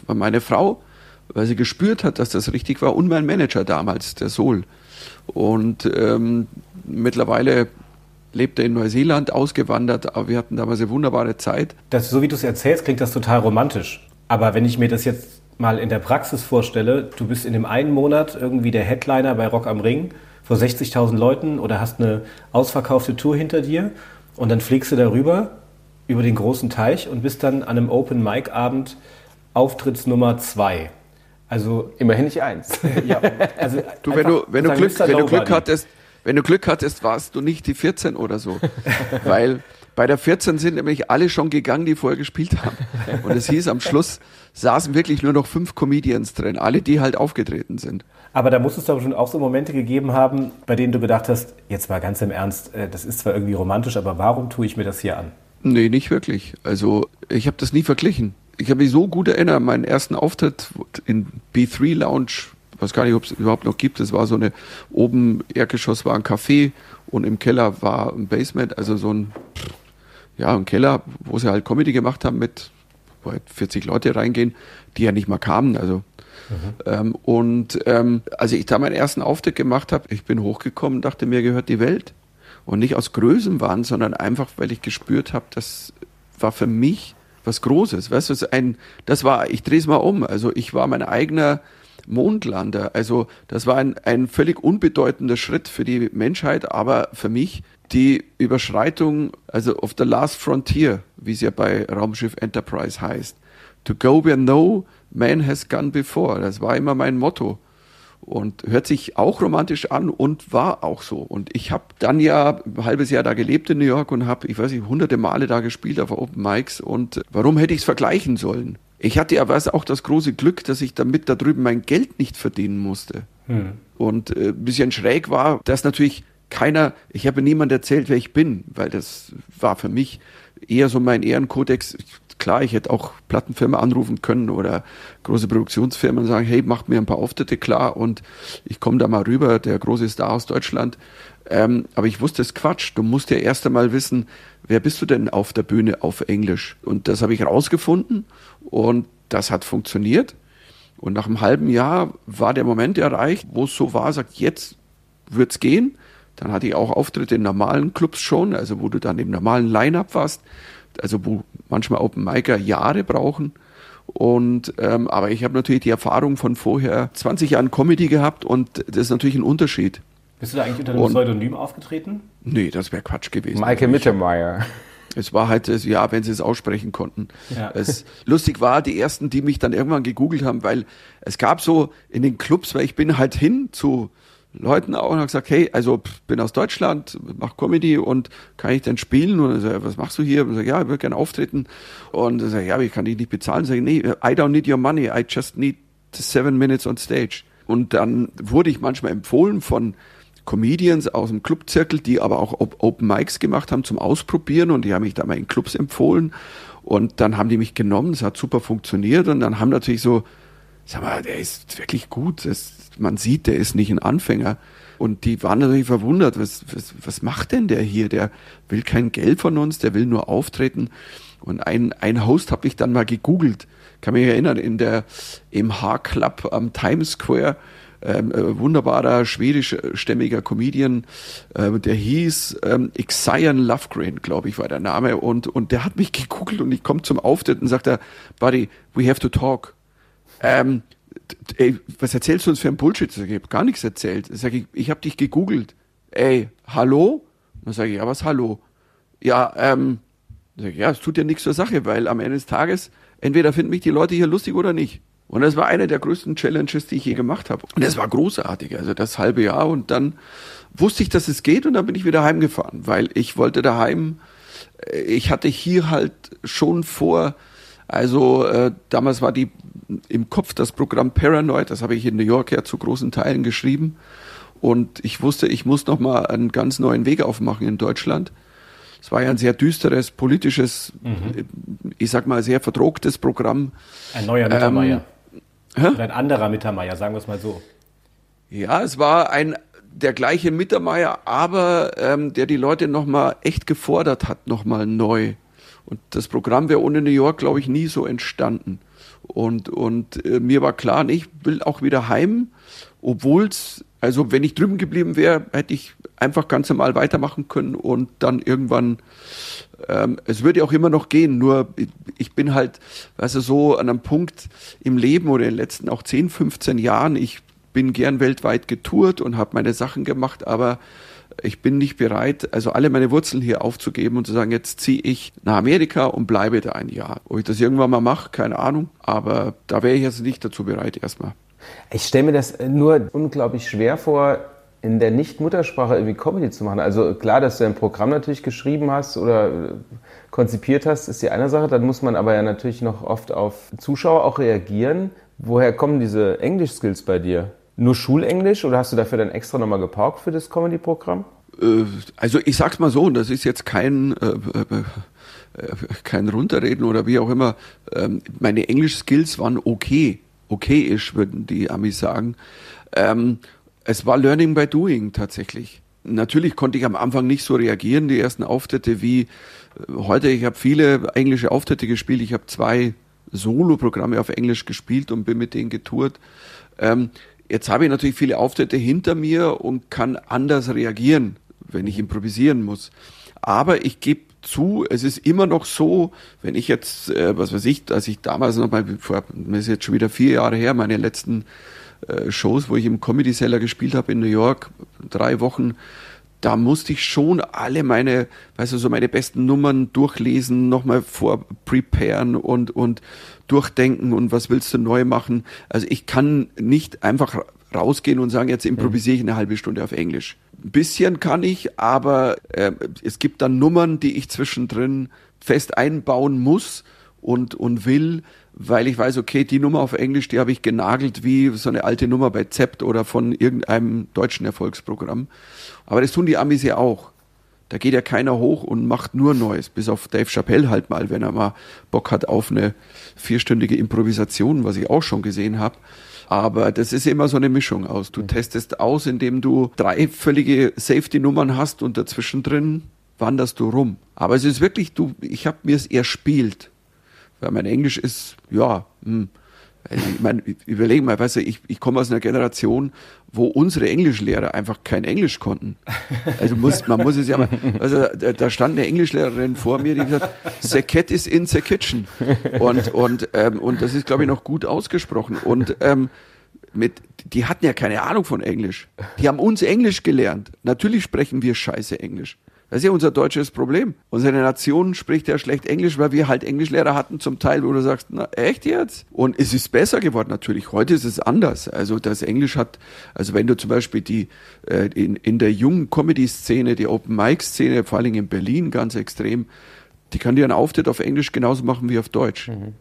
war meine Frau, weil sie gespürt hat, dass das richtig war, und mein Manager damals, der Sol. Und ähm, mittlerweile lebt er in Neuseeland, ausgewandert, aber wir hatten damals eine wunderbare Zeit. Das, so wie du es erzählst, klingt das total romantisch. Aber wenn ich mir das jetzt mal in der Praxis vorstelle, du bist in dem einen Monat irgendwie der Headliner bei Rock am Ring vor 60.000 Leuten oder hast eine ausverkaufte Tour hinter dir und dann fliegst du darüber über den großen Teich und bist dann an einem Open Mic Abend Auftrittsnummer zwei. Also immerhin nicht eins. ja, also du, wenn du, wenn du Glück, wenn du Glück hattest, wenn du Glück hattest, warst du nicht die 14 oder so. Weil bei der 14 sind nämlich alle schon gegangen, die vorher gespielt haben. Und es hieß, am Schluss saßen wirklich nur noch fünf Comedians drin, alle, die halt aufgetreten sind. Aber da muss es doch schon auch so Momente gegeben haben, bei denen du gedacht hast, jetzt mal ganz im Ernst, äh, das ist zwar irgendwie romantisch, aber warum tue ich mir das hier an? Nee, nicht wirklich. Also ich habe das nie verglichen. Ich habe mich so gut erinnert, meinen ersten Auftritt in B3 Lounge, weiß gar nicht, ob es überhaupt noch gibt. Es war so eine, oben Erdgeschoss war ein Café und im Keller war ein Basement, also so ein ja, ein Keller, wo sie halt Comedy gemacht haben mit wo halt 40 Leute reingehen, die ja nicht mal kamen. Also mhm. ähm, und ähm, als ich da meinen ersten Auftritt gemacht habe, ich bin hochgekommen, dachte mir gehört die Welt und nicht aus Größenwahn, sondern einfach, weil ich gespürt habe, das war für mich was Großes. Weißt du, ein, das war, ich drehe es mal um. Also ich war mein eigener Mondlander. Also das war ein, ein völlig unbedeutender Schritt für die Menschheit, aber für mich die Überschreitung, also of the last frontier, wie es ja bei Raumschiff Enterprise heißt. To go where no man has gone before. Das war immer mein Motto. Und hört sich auch romantisch an und war auch so. Und ich habe dann ja ein halbes Jahr da gelebt in New York und habe, ich weiß nicht, hunderte Male da gespielt auf Open Mics. Und warum hätte ich es vergleichen sollen? Ich hatte aber auch das große Glück, dass ich damit da drüben mein Geld nicht verdienen musste. Hm. Und äh, ein bisschen schräg war, dass natürlich keiner, ich habe niemand erzählt, wer ich bin, weil das war für mich eher so mein Ehrenkodex. Klar, ich hätte auch Plattenfirma anrufen können oder große Produktionsfirmen sagen, hey, macht mir ein paar Auftritte klar und ich komme da mal rüber, der große Star aus Deutschland. Ähm, aber ich wusste es Quatsch. Du musst ja erst einmal wissen, wer bist du denn auf der Bühne auf Englisch? Und das habe ich rausgefunden und das hat funktioniert. Und nach einem halben Jahr war der Moment erreicht, wo es so war, sagt, jetzt wird's gehen. Dann hatte ich auch Auftritte in normalen Clubs schon, also wo du dann im normalen Line-Up warst, also wo manchmal Open Micer Jahre brauchen. Und ähm, aber ich habe natürlich die Erfahrung von vorher 20 Jahren Comedy gehabt und das ist natürlich ein Unterschied. Bist du da eigentlich unter einem Und- Pseudonym aufgetreten? Nee, das wäre Quatsch gewesen. Michael Mittermeier. Es war halt, ja, wenn sie es aussprechen konnten. Ja. Es, lustig war, die ersten, die mich dann irgendwann gegoogelt haben, weil es gab so in den Clubs, weil ich bin halt hin zu Leuten auch und habe gesagt, hey, also pff, bin aus Deutschland, mach Comedy und kann ich denn spielen? Und sag, was machst du hier? Und sag, ja, ich würde gerne auftreten. Und sag, ja, aber ich kann dich nicht bezahlen. Sag, nee, I don't need your money, I just need seven minutes on stage. Und dann wurde ich manchmal empfohlen von Comedians aus dem Clubzirkel, die aber auch Op- Open Mics gemacht haben zum Ausprobieren und die haben mich da mal in Clubs empfohlen. Und dann haben die mich genommen, es hat super funktioniert und dann haben natürlich so, sag mal, der ist wirklich gut, das, man sieht, der ist nicht ein Anfänger. Und die waren natürlich verwundert, was, was, was macht denn der hier, der will kein Geld von uns, der will nur auftreten. Und ein, ein Host habe ich dann mal gegoogelt, kann mich erinnern, in der, im H-Club am Times Square, ähm, äh, wunderbarer schwedischstämmiger Comedian, äh, der hieß ähm, Xian Lovegren, glaube ich, war der Name. Und, und der hat mich gegoogelt und ich komme zum Auftritt und sagt er, Buddy, we have to talk. Ähm, ey, was erzählst du uns für ein Bullshit? Sag ich, ich habe gar nichts erzählt. Sag ich, ich habe dich gegoogelt. Ey, hallo? Dann sage ich, ja, was hallo? Ja, ähm, sag ich, ja, es tut ja nichts zur Sache, weil am Ende des Tages entweder finden mich die Leute hier lustig oder nicht. Und das war eine der größten Challenges, die ich je gemacht habe. Und das war großartig, also das halbe Jahr. Und dann wusste ich, dass es geht und dann bin ich wieder heimgefahren, weil ich wollte daheim, äh, ich hatte hier halt schon vor, also äh, damals war die im Kopf das Programm Paranoid, das habe ich in New York ja zu großen Teilen geschrieben. Und ich wusste, ich muss noch mal einen ganz neuen Weg aufmachen in Deutschland. Es war ja ein sehr düsteres, politisches, äh, ich sag mal, sehr verdrucktes Programm. Ein neuer Mittermeier. Hä? Oder ein anderer Mittermeier, sagen wir es mal so. Ja, es war ein der gleiche Mittermeier, aber ähm, der die Leute nochmal echt gefordert hat, nochmal neu. Und das Programm wäre ohne New York, glaube ich, nie so entstanden. Und, und äh, mir war klar, ich will auch wieder heim, obwohl es, also wenn ich drüben geblieben wäre, hätte ich einfach ganz normal weitermachen können und dann irgendwann ähm, es würde auch immer noch gehen, nur ich- bin halt, weißt du, so an einem Punkt im Leben oder in den letzten auch 10, 15 Jahren, ich bin gern weltweit getourt und habe meine Sachen gemacht, aber ich bin nicht bereit, also alle meine Wurzeln hier aufzugeben und zu sagen, jetzt ziehe ich nach Amerika und bleibe da ein Jahr. Ob ich das irgendwann mal mache, keine Ahnung, aber da wäre ich jetzt nicht dazu bereit erstmal. Ich stelle mir das nur unglaublich schwer vor, in der Nicht-Muttersprache irgendwie Comedy zu machen. Also klar, dass du ein Programm natürlich geschrieben hast oder äh, konzipiert hast, ist die eine Sache. Dann muss man aber ja natürlich noch oft auf Zuschauer auch reagieren. Woher kommen diese Englisch-Skills bei dir? Nur Schulenglisch oder hast du dafür dann extra nochmal gepaukt für das Comedy-Programm? Äh, also ich sag's mal so, und das ist jetzt kein, äh, äh, äh, kein Runterreden oder wie auch immer. Ähm, meine Englisch-Skills waren okay. Okay-ish, würden die Amis sagen. Ähm, es war Learning by Doing tatsächlich. Natürlich konnte ich am Anfang nicht so reagieren, die ersten Auftritte wie äh, heute. Ich habe viele englische Auftritte gespielt. Ich habe zwei Solo-Programme auf Englisch gespielt und bin mit denen getourt. Ähm, jetzt habe ich natürlich viele Auftritte hinter mir und kann anders reagieren, wenn ich improvisieren muss. Aber ich gebe zu, es ist immer noch so, wenn ich jetzt, äh, was weiß ich, als ich damals noch mal, vor, das ist jetzt schon wieder vier Jahre her, meine letzten äh, Shows, wo ich im Comedy Cellar gespielt habe in New York, drei Wochen, da musste ich schon alle meine, weißt du, so meine besten Nummern durchlesen, nochmal vorpreparen und, und durchdenken und was willst du neu machen. Also ich kann nicht einfach ra- rausgehen und sagen, jetzt improvisiere ich eine halbe Stunde auf Englisch. Ein bisschen kann ich, aber äh, es gibt dann Nummern, die ich zwischendrin fest einbauen muss und, und will, weil ich weiß, okay, die Nummer auf Englisch, die habe ich genagelt wie so eine alte Nummer bei Zept oder von irgendeinem deutschen Erfolgsprogramm. Aber das tun die Amis ja auch. Da geht ja keiner hoch und macht nur Neues, bis auf Dave Chappelle halt mal, wenn er mal Bock hat auf eine vierstündige Improvisation, was ich auch schon gesehen habe. Aber das ist immer so eine Mischung aus. Du testest aus, indem du drei völlige Safety-Nummern hast und dazwischen drin wanderst du rum. Aber es ist wirklich, du, ich habe mir es erspielt. Weil mein Englisch ist, ja, hm, Also ich meine, überlegen mal, weißt du, ich, ich komme aus einer Generation, wo unsere Englischlehrer einfach kein Englisch konnten. Also muss, man muss es ja mal, also da, da stand eine Englischlehrerin vor mir, die gesagt, the cat is in the kitchen. Und, und, ähm, und das ist, glaube ich, noch gut ausgesprochen. Und ähm, mit, die hatten ja keine Ahnung von Englisch. Die haben uns Englisch gelernt. Natürlich sprechen wir scheiße Englisch. Das ist ja unser deutsches Problem. Unsere Nation spricht ja schlecht Englisch, weil wir halt Englischlehrer hatten zum Teil, wo du sagst, na echt jetzt? Und es ist besser geworden natürlich. Heute ist es anders. Also das Englisch hat, also wenn du zum Beispiel die äh, in, in der jungen Comedy-Szene, die Open-Mic-Szene, vor allem in Berlin ganz extrem, die kann dir einen Auftritt auf Englisch genauso machen wie auf Deutsch. Mhm.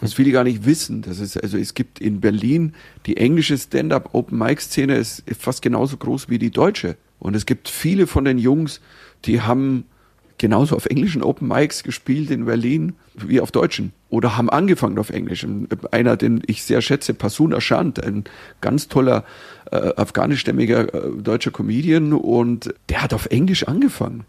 Was viele gar nicht wissen. Das ist, also es gibt in Berlin die englische Stand-up Open Mic Szene ist fast genauso groß wie die deutsche. Und es gibt viele von den Jungs, die haben genauso auf englischen Open Mics gespielt in Berlin wie auf deutschen oder haben angefangen auf Englisch. Einer, den ich sehr schätze, Pasun Ashant, ein ganz toller äh, afghanischstämmiger äh, deutscher Comedian und der hat auf Englisch angefangen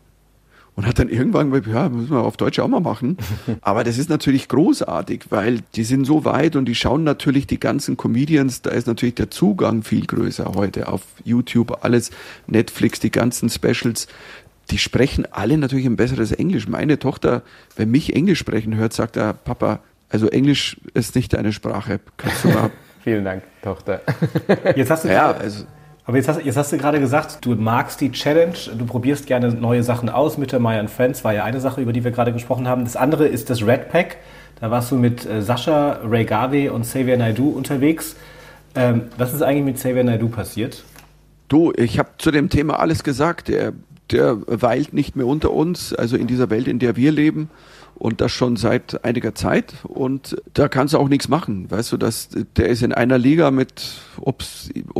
und hat dann irgendwann gesagt, ja, müssen wir auf Deutsch auch mal machen. Aber das ist natürlich großartig, weil die sind so weit und die schauen natürlich die ganzen Comedians, da ist natürlich der Zugang viel größer heute auf YouTube, alles, Netflix, die ganzen Specials die sprechen alle natürlich ein besseres Englisch. Meine Tochter, wenn mich Englisch sprechen hört, sagt er, Papa, also Englisch ist nicht deine Sprache. Kannst du mal. Vielen Dank, Tochter. Jetzt hast du ja, also, aber jetzt hast, jetzt hast, du gerade gesagt, du magst die Challenge, du probierst gerne neue Sachen aus. Mit der My Friends war ja eine Sache, über die wir gerade gesprochen haben. Das andere ist das Red Pack. Da warst du mit äh, Sascha, Ray Garvey und Xavier Naidu unterwegs. Ähm, was ist eigentlich mit Xavier Naidu passiert? Du, ich habe zu dem Thema alles gesagt. Der der weilt nicht mehr unter uns, also in dieser Welt, in der wir leben und das schon seit einiger Zeit und da kannst du auch nichts machen, weißt du, dass der ist in einer Liga mit ob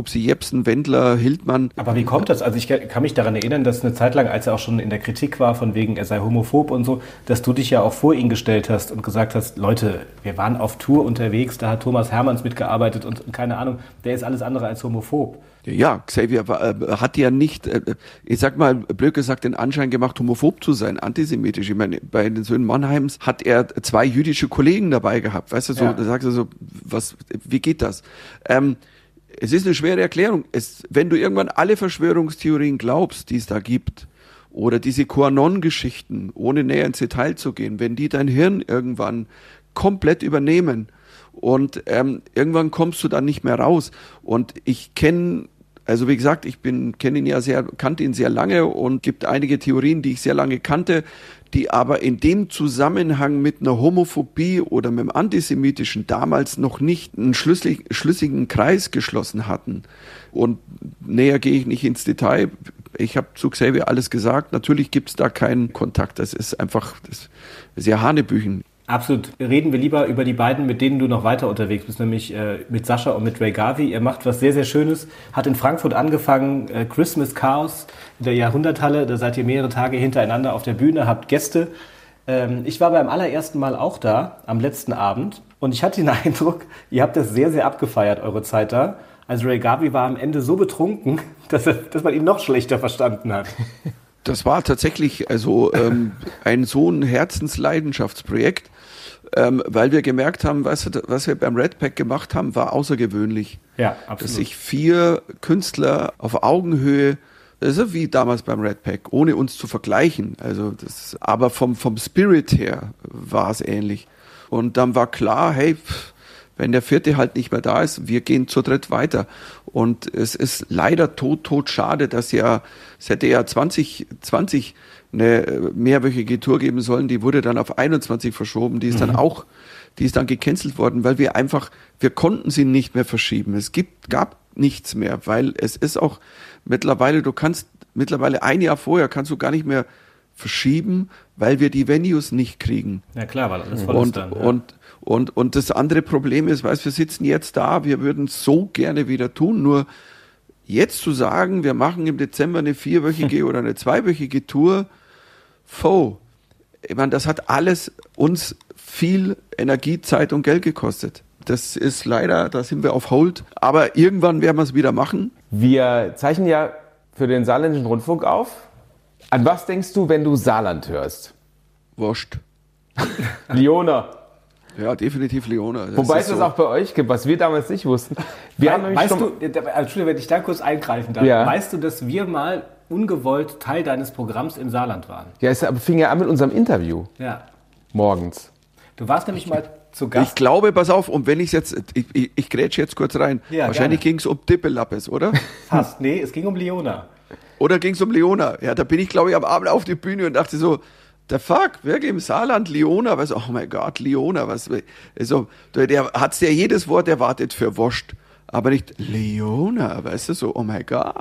sie Jepsen, Wendler, Hildmann. Aber wie kommt das? Also ich kann mich daran erinnern, dass eine Zeit lang, als er auch schon in der Kritik war, von wegen er sei homophob und so, dass du dich ja auch vor ihn gestellt hast und gesagt hast, Leute, wir waren auf Tour unterwegs, da hat Thomas Hermanns mitgearbeitet und keine Ahnung, der ist alles andere als homophob. Ja, Xavier war, äh, hat ja nicht, äh, ich sag mal, blöd gesagt, den Anschein gemacht, homophob zu sein, antisemitisch. Ich meine, bei den Söhnen Mannheims hat er zwei jüdische Kollegen dabei gehabt. Weißt du, so, ja. da sagst du so, was, wie geht das? Ähm, es ist eine schwere Erklärung. Es, wenn du irgendwann alle Verschwörungstheorien glaubst, die es da gibt, oder diese QAnon-Geschichten, ohne näher ins Detail zu gehen, wenn die dein Hirn irgendwann komplett übernehmen, und ähm, irgendwann kommst du dann nicht mehr raus. Und ich kenne also wie gesagt, ich bin kenne ihn ja sehr, kannte ihn sehr lange und gibt einige Theorien, die ich sehr lange kannte, die aber in dem Zusammenhang mit einer Homophobie oder mit dem Antisemitischen damals noch nicht einen schlüssig, schlüssigen Kreis geschlossen hatten. Und näher gehe ich nicht ins Detail. Ich habe zu Xavier alles gesagt. Natürlich gibt es da keinen Kontakt. Das ist einfach das ist ja Hanebüchen. Absolut. Reden wir lieber über die beiden, mit denen du noch weiter unterwegs bist, nämlich äh, mit Sascha und mit Ray Garvey. Ihr macht was sehr, sehr Schönes. Hat in Frankfurt angefangen, äh, Christmas Chaos in der Jahrhunderthalle. Da seid ihr mehrere Tage hintereinander auf der Bühne, habt Gäste. Ähm, ich war beim allerersten Mal auch da, am letzten Abend. Und ich hatte den Eindruck, ihr habt das sehr, sehr abgefeiert, eure Zeit da. Also Ray Garvey war am Ende so betrunken, dass, er, dass man ihn noch schlechter verstanden hat. Das war tatsächlich also ähm, ein so ein Herzensleidenschaftsprojekt ähm, weil wir gemerkt haben, was, was wir beim Red Pack gemacht haben, war außergewöhnlich. Ja, absolut. Dass sich vier Künstler auf Augenhöhe das ist wie damals beim Red Pack, ohne uns zu vergleichen. Also das, aber vom, vom Spirit her war es ähnlich. Und dann war klar, hey, wenn der vierte halt nicht mehr da ist, wir gehen zu dritt weiter. Und es ist leider tot, tot schade, dass ja, es hätte ja 2020 eine mehrwöchige Tour geben sollen, die wurde dann auf 21 verschoben, die ist mhm. dann auch, die ist dann gecancelt worden, weil wir einfach, wir konnten sie nicht mehr verschieben. Es gibt, gab nichts mehr, weil es ist auch mittlerweile, du kannst mittlerweile ein Jahr vorher kannst du gar nicht mehr verschieben, weil wir die Venues nicht kriegen. Ja klar, weil alles voll und, ist dann. Ja. Und, und, und das andere Problem ist, weißt, wir sitzen jetzt da, wir würden es so gerne wieder tun, nur jetzt zu sagen, wir machen im Dezember eine vierwöchige oder eine zweiwöchige Tour, Faux. Ich meine, das hat alles uns viel Energie, Zeit und Geld gekostet. Das ist leider, da sind wir auf Hold. Aber irgendwann werden wir es wieder machen. Wir zeichnen ja für den Saarländischen Rundfunk auf. An was denkst du, wenn du Saarland hörst? Wurscht. Liona. Ja, definitiv Leona. Das Wobei ist es das so. auch bei euch gibt, was wir damals nicht wussten. Wir haben nämlich weißt schon, du, äh, Entschuldigung, wenn ich da kurz eingreifen darf. Ja. Weißt du, dass wir mal ungewollt Teil deines Programms im Saarland waren? ja, es fing ja an mit unserem Interview Ja. morgens. Du warst nämlich mal zu Ich Gast. glaube, pass auf, und wenn ich jetzt, ich, ich, ich grätsche jetzt kurz rein. Ja, Wahrscheinlich ging es um Dippelappes, oder? Fast. Nee, es ging um Leona. Oder ging es um Leona? Ja, da bin ich, glaube ich, am Abend auf die Bühne und dachte so, der fuck, wirklich im Saarland Leona, was, oh mein Gott, Leona, was, also, der, der hat's ja jedes Wort erwartet für Wurst, aber nicht Leona, weißt du, so, oh mein Gott.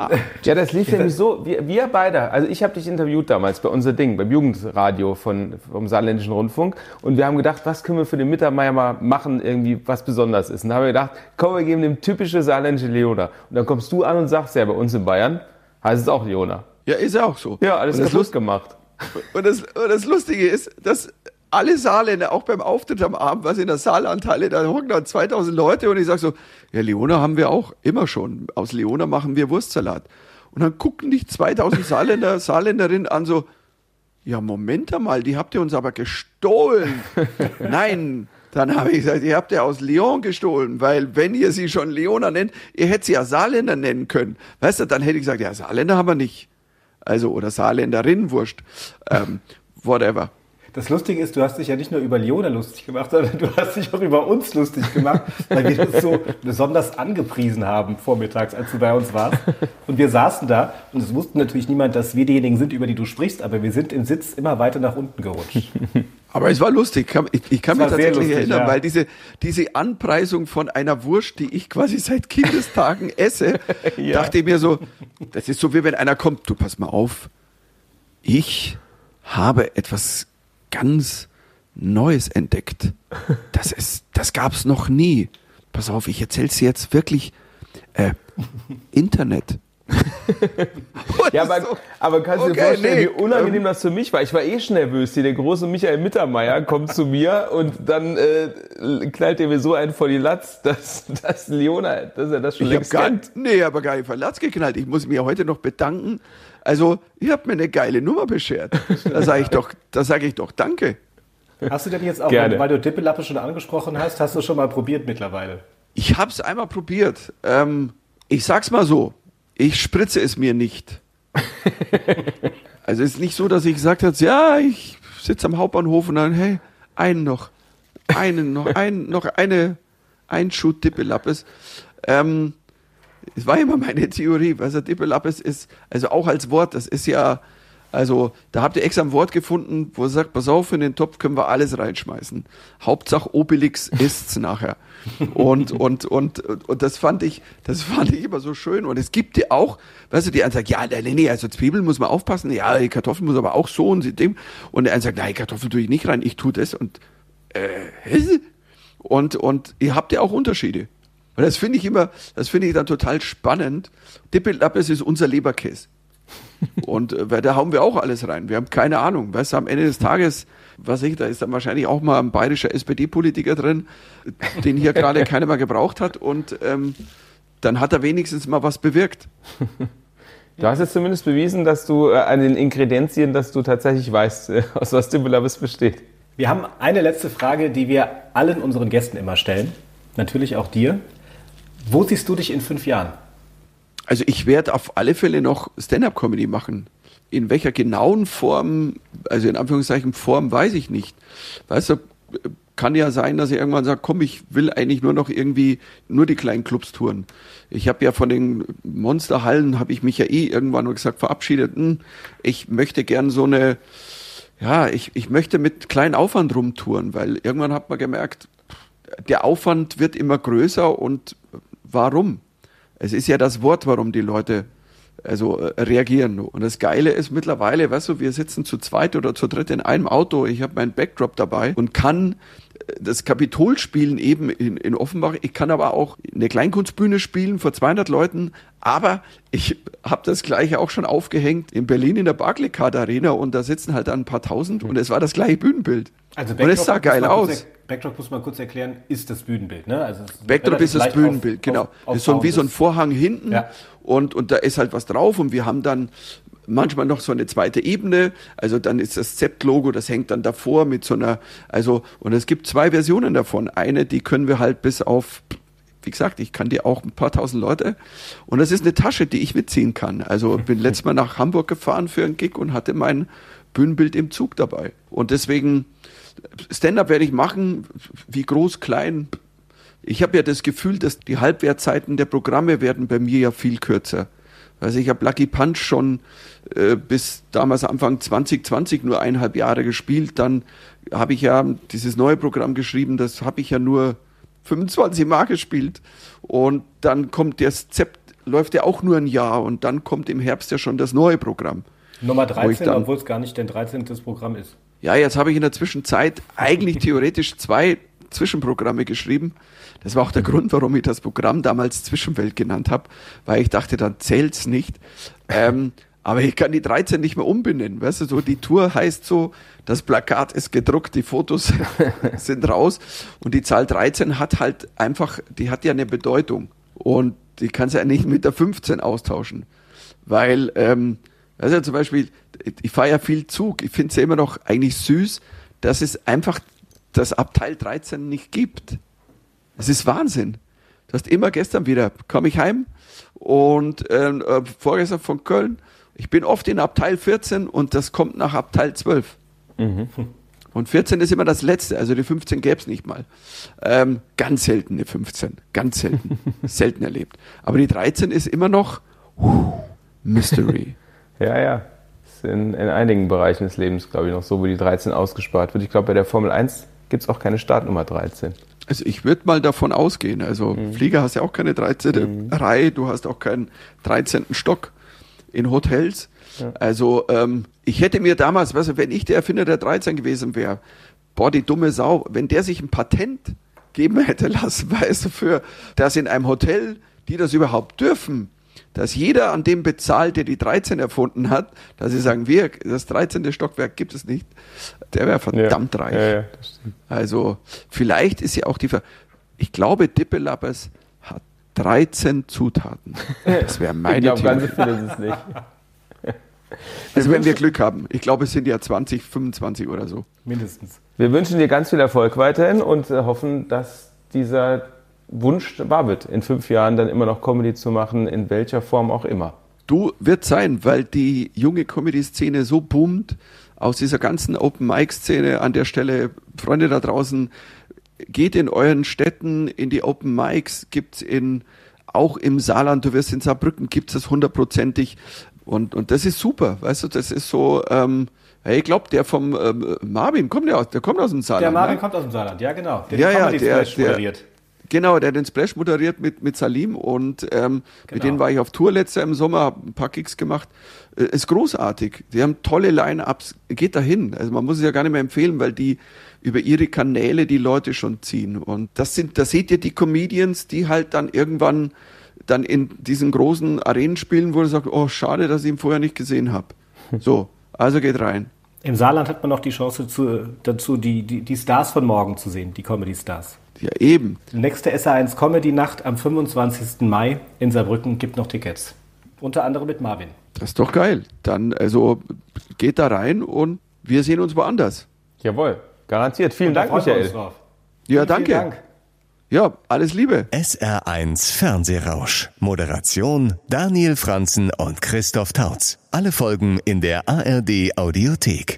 Ja, das lief nämlich so, wir, wir beide, also ich habe dich interviewt damals bei unser Ding, beim Jugendradio von, vom Saarländischen Rundfunk und wir haben gedacht, was können wir für den Mittermeier mal machen, irgendwie was besonders ist. Und da haben wir gedacht, komm, wir geben dem typische saarländische Leona. Und dann kommst du an und sagst, ja, bei uns in Bayern heißt es auch Leona. Ja, ist ja auch so. Ja, alles und das, kaputt Lust, gemacht. und, das, und das Lustige ist, dass alle Saarländer, auch beim Auftritt am Abend, was in der Saalanteile, da hocken dann 2000 Leute und ich sag so, ja, Leona haben wir auch, immer schon. Aus Leona machen wir Wurstsalat. Und dann gucken dich 2000 Saarländer, Saarländerinnen an so, ja, Moment einmal, die habt ihr uns aber gestohlen. Nein, dann habe ich gesagt, ihr habt ja aus Lyon gestohlen, weil wenn ihr sie schon Leona nennt, ihr hättet sie ja Saarländer nennen können. Weißt du, dann hätte ich gesagt, ja, Saarländer haben wir nicht. Also, oder Saarländerin, wurscht. Ähm, whatever. Das Lustige ist, du hast dich ja nicht nur über Leona lustig gemacht, sondern du hast dich auch über uns lustig gemacht, weil wir das so besonders angepriesen haben vormittags, als du bei uns warst. Und wir saßen da und es wusste natürlich niemand, dass wir diejenigen sind, über die du sprichst, aber wir sind im Sitz immer weiter nach unten gerutscht. Aber es war lustig. Kann- Ich, ich kann mich tatsächlich lustig, erinnern, ja. weil diese, diese Anpreisung von einer Wurst, die ich quasi seit Kindestagen esse, dachte ich mir so, das ist so wie wenn einer kommt, du pass mal auf, ich habe etwas ganz Neues entdeckt. Das ist, das gab's noch nie. Pass auf, ich erzähl's dir jetzt wirklich. Äh, Internet. Ja, aber, aber kannst du dir Okay, vorstellen, nee, wie unangenehm ähm, das für mich war? Ich war eh schon nervös. Hier, der große Michael Mittermeier kommt zu mir und dann äh, knallt er mir so einen vor die Latz, dass, dass Leona, dass er das schon Ich längst gar, kennt. nee, aber gar nicht verlatz geknallt. Ich muss mir heute noch bedanken. Also, ihr habt mir eine geile Nummer beschert. Da sage ich doch, da sage ich doch Danke. Hast du denn jetzt auch, Gerne. weil du Dippelappe schon angesprochen hast, hast du schon mal probiert mittlerweile? Ich habe es einmal probiert. Ähm, ich sag's mal so, ich spritze es mir nicht. also es ist nicht so, dass ich gesagt habe, ja, ich sitze am Hauptbahnhof und dann, hey, einen noch, einen noch, ein, noch eine, ein Schuh Dippelappes. Ähm, es war immer meine Theorie, also Dippelappes ist, also auch als Wort, das ist ja, also da habt ihr extra ein Wort gefunden, wo ihr sagt, pass auf, in den Topf können wir alles reinschmeißen. Hauptsache Obelix isst's nachher. Und, und, und, und das fand ich, das fand ich immer so schön. Und es gibt ja auch, weißt du, die einen sagen, ja, nee, nee, also Zwiebeln muss man aufpassen, ja, die Kartoffeln muss aber auch so und dem. Und der eine sagt, nein, Kartoffeln tue ich nicht rein, ich tue das und, äh? Und, und ihr habt ja auch Unterschiede. Und das finde ich immer, das finde ich dann total spannend. Dippelappes ist unser Leberkäse. Und äh, da hauen wir auch alles rein. Wir haben keine Ahnung. Weißt du, am Ende des Tages, was ich, da ist dann wahrscheinlich auch mal ein bayerischer SPD-Politiker drin, den hier gerade keiner mehr gebraucht hat. Und ähm, dann hat er wenigstens mal was bewirkt. Du hast jetzt zumindest bewiesen, dass du äh, an den Ingredienzien, dass du tatsächlich weißt, äh, aus was Dippelappes besteht. Wir haben eine letzte Frage, die wir allen unseren Gästen immer stellen. Natürlich auch dir. Wo siehst du dich in fünf Jahren? Also ich werde auf alle Fälle noch Stand-up-Comedy machen. In welcher genauen Form, also in Anführungszeichen Form, weiß ich nicht. Weißt du, kann ja sein, dass ich irgendwann sage, komm, ich will eigentlich nur noch irgendwie nur die kleinen Clubs touren. Ich habe ja von den Monsterhallen, habe ich mich ja eh irgendwann nur gesagt, verabschiedet. Hm, ich möchte gern so eine, ja, ich, ich möchte mit kleinen Aufwand rumtouren, weil irgendwann hat man gemerkt, der Aufwand wird immer größer und warum? Es ist ja das Wort, warum die Leute also äh, reagieren. Und das Geile ist mittlerweile, weißt du, wir sitzen zu zweit oder zu dritt in einem Auto. Ich habe meinen Backdrop dabei und kann äh, das Kapitol spielen eben in, in Offenbach. Ich kann aber auch eine Kleinkunstbühne spielen vor 200 Leuten. Aber ich habe das gleiche auch schon aufgehängt in Berlin in der Barclaycard Arena und da sitzen halt dann ein paar Tausend und es war das gleiche Bühnenbild. Also und es sah geil aus. Backdrop muss man kurz erklären, ist das Bühnenbild. Ne? Also es Backdrop ist das Bühnenbild, auf- genau. auf- das ist so wie so ein. Vorhang hinten Ja. und, und da ist halt was drauf und wir haben dann manchmal noch so eine zweite Ebene. Also dann ist das Zept-Logo, das hängt dann davor mit so einer, also, und es gibt zwei Versionen davon. Eine, die können wir halt bis auf, wie gesagt, ich kann die auch ein paar tausend Leute. Und das ist eine Tasche, die ich mitziehen kann. Also bin letztes Mal nach Hamburg gefahren für einen Gig und hatte mein Bühnenbild im Zug dabei. Und deswegen, Stand-up werde ich machen, wie groß, klein. Ich habe ja das Gefühl, dass die Halbwertzeiten der Programme werden bei mir ja viel kürzer. Also ich habe Lucky Punch schon äh, bis damals Anfang 2020 nur eineinhalb Jahre gespielt. Dann habe ich ja dieses neue Programm geschrieben, das habe ich ja nur 25 Mal gespielt. Und dann kommt der Zept, läuft ja auch nur ein Jahr und dann kommt im Herbst ja schon das neue Programm. Nummer 13, obwohl es gar nicht dein 13. Programm ist. Ja, jetzt habe ich in der Zwischenzeit eigentlich theoretisch zwei Zwischenprogramme geschrieben. Das war auch der Grund, warum ich das Programm damals Zwischenwelt genannt habe, weil ich dachte, dann zählt's nicht. Ähm, aber ich kann die 13 nicht mehr umbenennen. Weißt du, so die Tour heißt so, das Plakat ist gedruckt, die Fotos sind raus und die Zahl 13 hat halt einfach, die hat ja eine Bedeutung und die kannst ja nicht mit der 15 austauschen, weil ähm, also zum Beispiel, ich fahre ja viel Zug. Ich finde es ja immer noch eigentlich süß, dass es einfach das Abteil 13 nicht gibt. Es ist Wahnsinn. Du hast immer gestern wieder, komme ich heim und ähm, äh, vorgestern von Köln. Ich bin oft in Abteil 14 und das kommt nach Abteil 12. Mhm. Und 14 ist immer das letzte, also die 15 gäbe es nicht mal. Ähm, ganz selten eine 15, ganz selten, selten erlebt. Aber die 13 ist immer noch uh, Mystery. Ja, ja. In, in einigen Bereichen des Lebens, glaube ich, noch so, wo die 13 ausgespart wird. Ich glaube, bei der Formel 1 gibt es auch keine Startnummer 13. Also ich würde mal davon ausgehen. Also mhm. Flieger hast ja auch keine 13. Mhm. Reihe, du hast auch keinen 13. Stock in Hotels. Ja. Also ähm, ich hätte mir damals, weißt du, wenn ich der Erfinder der 13 gewesen wäre, boah, die dumme Sau, wenn der sich ein Patent geben hätte lassen, weißt du, für das in einem Hotel, die das überhaupt dürfen, dass jeder an dem bezahlt, der die 13 erfunden hat, dass sie sagen, wir, das 13. Stockwerk gibt es nicht, der wäre verdammt ja, reich. Ja, ja, also vielleicht ist ja auch die, Ver ich glaube, Dippelappers hat 13 Zutaten. Das wäre meine Ich glaube, ganz so viel ist es nicht. Also wenn wir Glück haben. Ich glaube, es sind ja 20, 25 oder so. Mindestens. Wir wünschen dir ganz viel Erfolg weiterhin und äh, hoffen, dass dieser Wunsch wahr wird, in fünf Jahren dann immer noch Comedy zu machen, in welcher Form auch immer. Du wird sein, weil die junge Comedy-Szene so boomt, aus dieser ganzen Open-Mic-Szene an der Stelle, Freunde da draußen, geht in euren Städten in die Open Mics, gibt's in auch im Saarland, du wirst in Saarbrücken, gibt es hundertprozentig. Und, und das ist super, weißt du, das ist so, ähm, hey, ich glaube, der vom ähm, Marvin kommt ja aus, der kommt aus dem Saarland. Der Marvin ne? kommt aus dem Saarland, ja genau. Der ja, ja, der, der, Genau, der hat den Splash moderiert mit, mit Salim und ähm, genau. mit denen war ich auf Tour letztes Jahr im Sommer, habe ein paar Gigs gemacht. Äh, ist großartig. Die haben tolle Line-Ups. Geht dahin. Also man muss es ja gar nicht mehr empfehlen, weil die über ihre Kanäle die Leute schon ziehen. Und das sind, da seht ihr die Comedians, die halt dann irgendwann dann in diesen großen Arenen spielen, wo du sagst, oh, schade, dass ich ihn vorher nicht gesehen habe. So, also geht rein. Im Saarland hat man noch die Chance zu, dazu, die, die, die Stars von morgen zu sehen, die Comedy-Stars. Ja, eben. Die nächste SA1 Comedy Nacht am 25. Mai in Saarbrücken gibt noch Tickets. Unter anderem mit Marvin. Das ist doch geil. Dann, also, geht da rein und wir sehen uns woanders. Jawohl, garantiert. Vielen Dank, Michael. Ja, vielen, danke. Vielen Dank. Ja, alles Liebe. SR1 Fernsehrausch. Moderation Daniel Franzen und Christoph Tautz. Alle Folgen in der ARD Audiothek.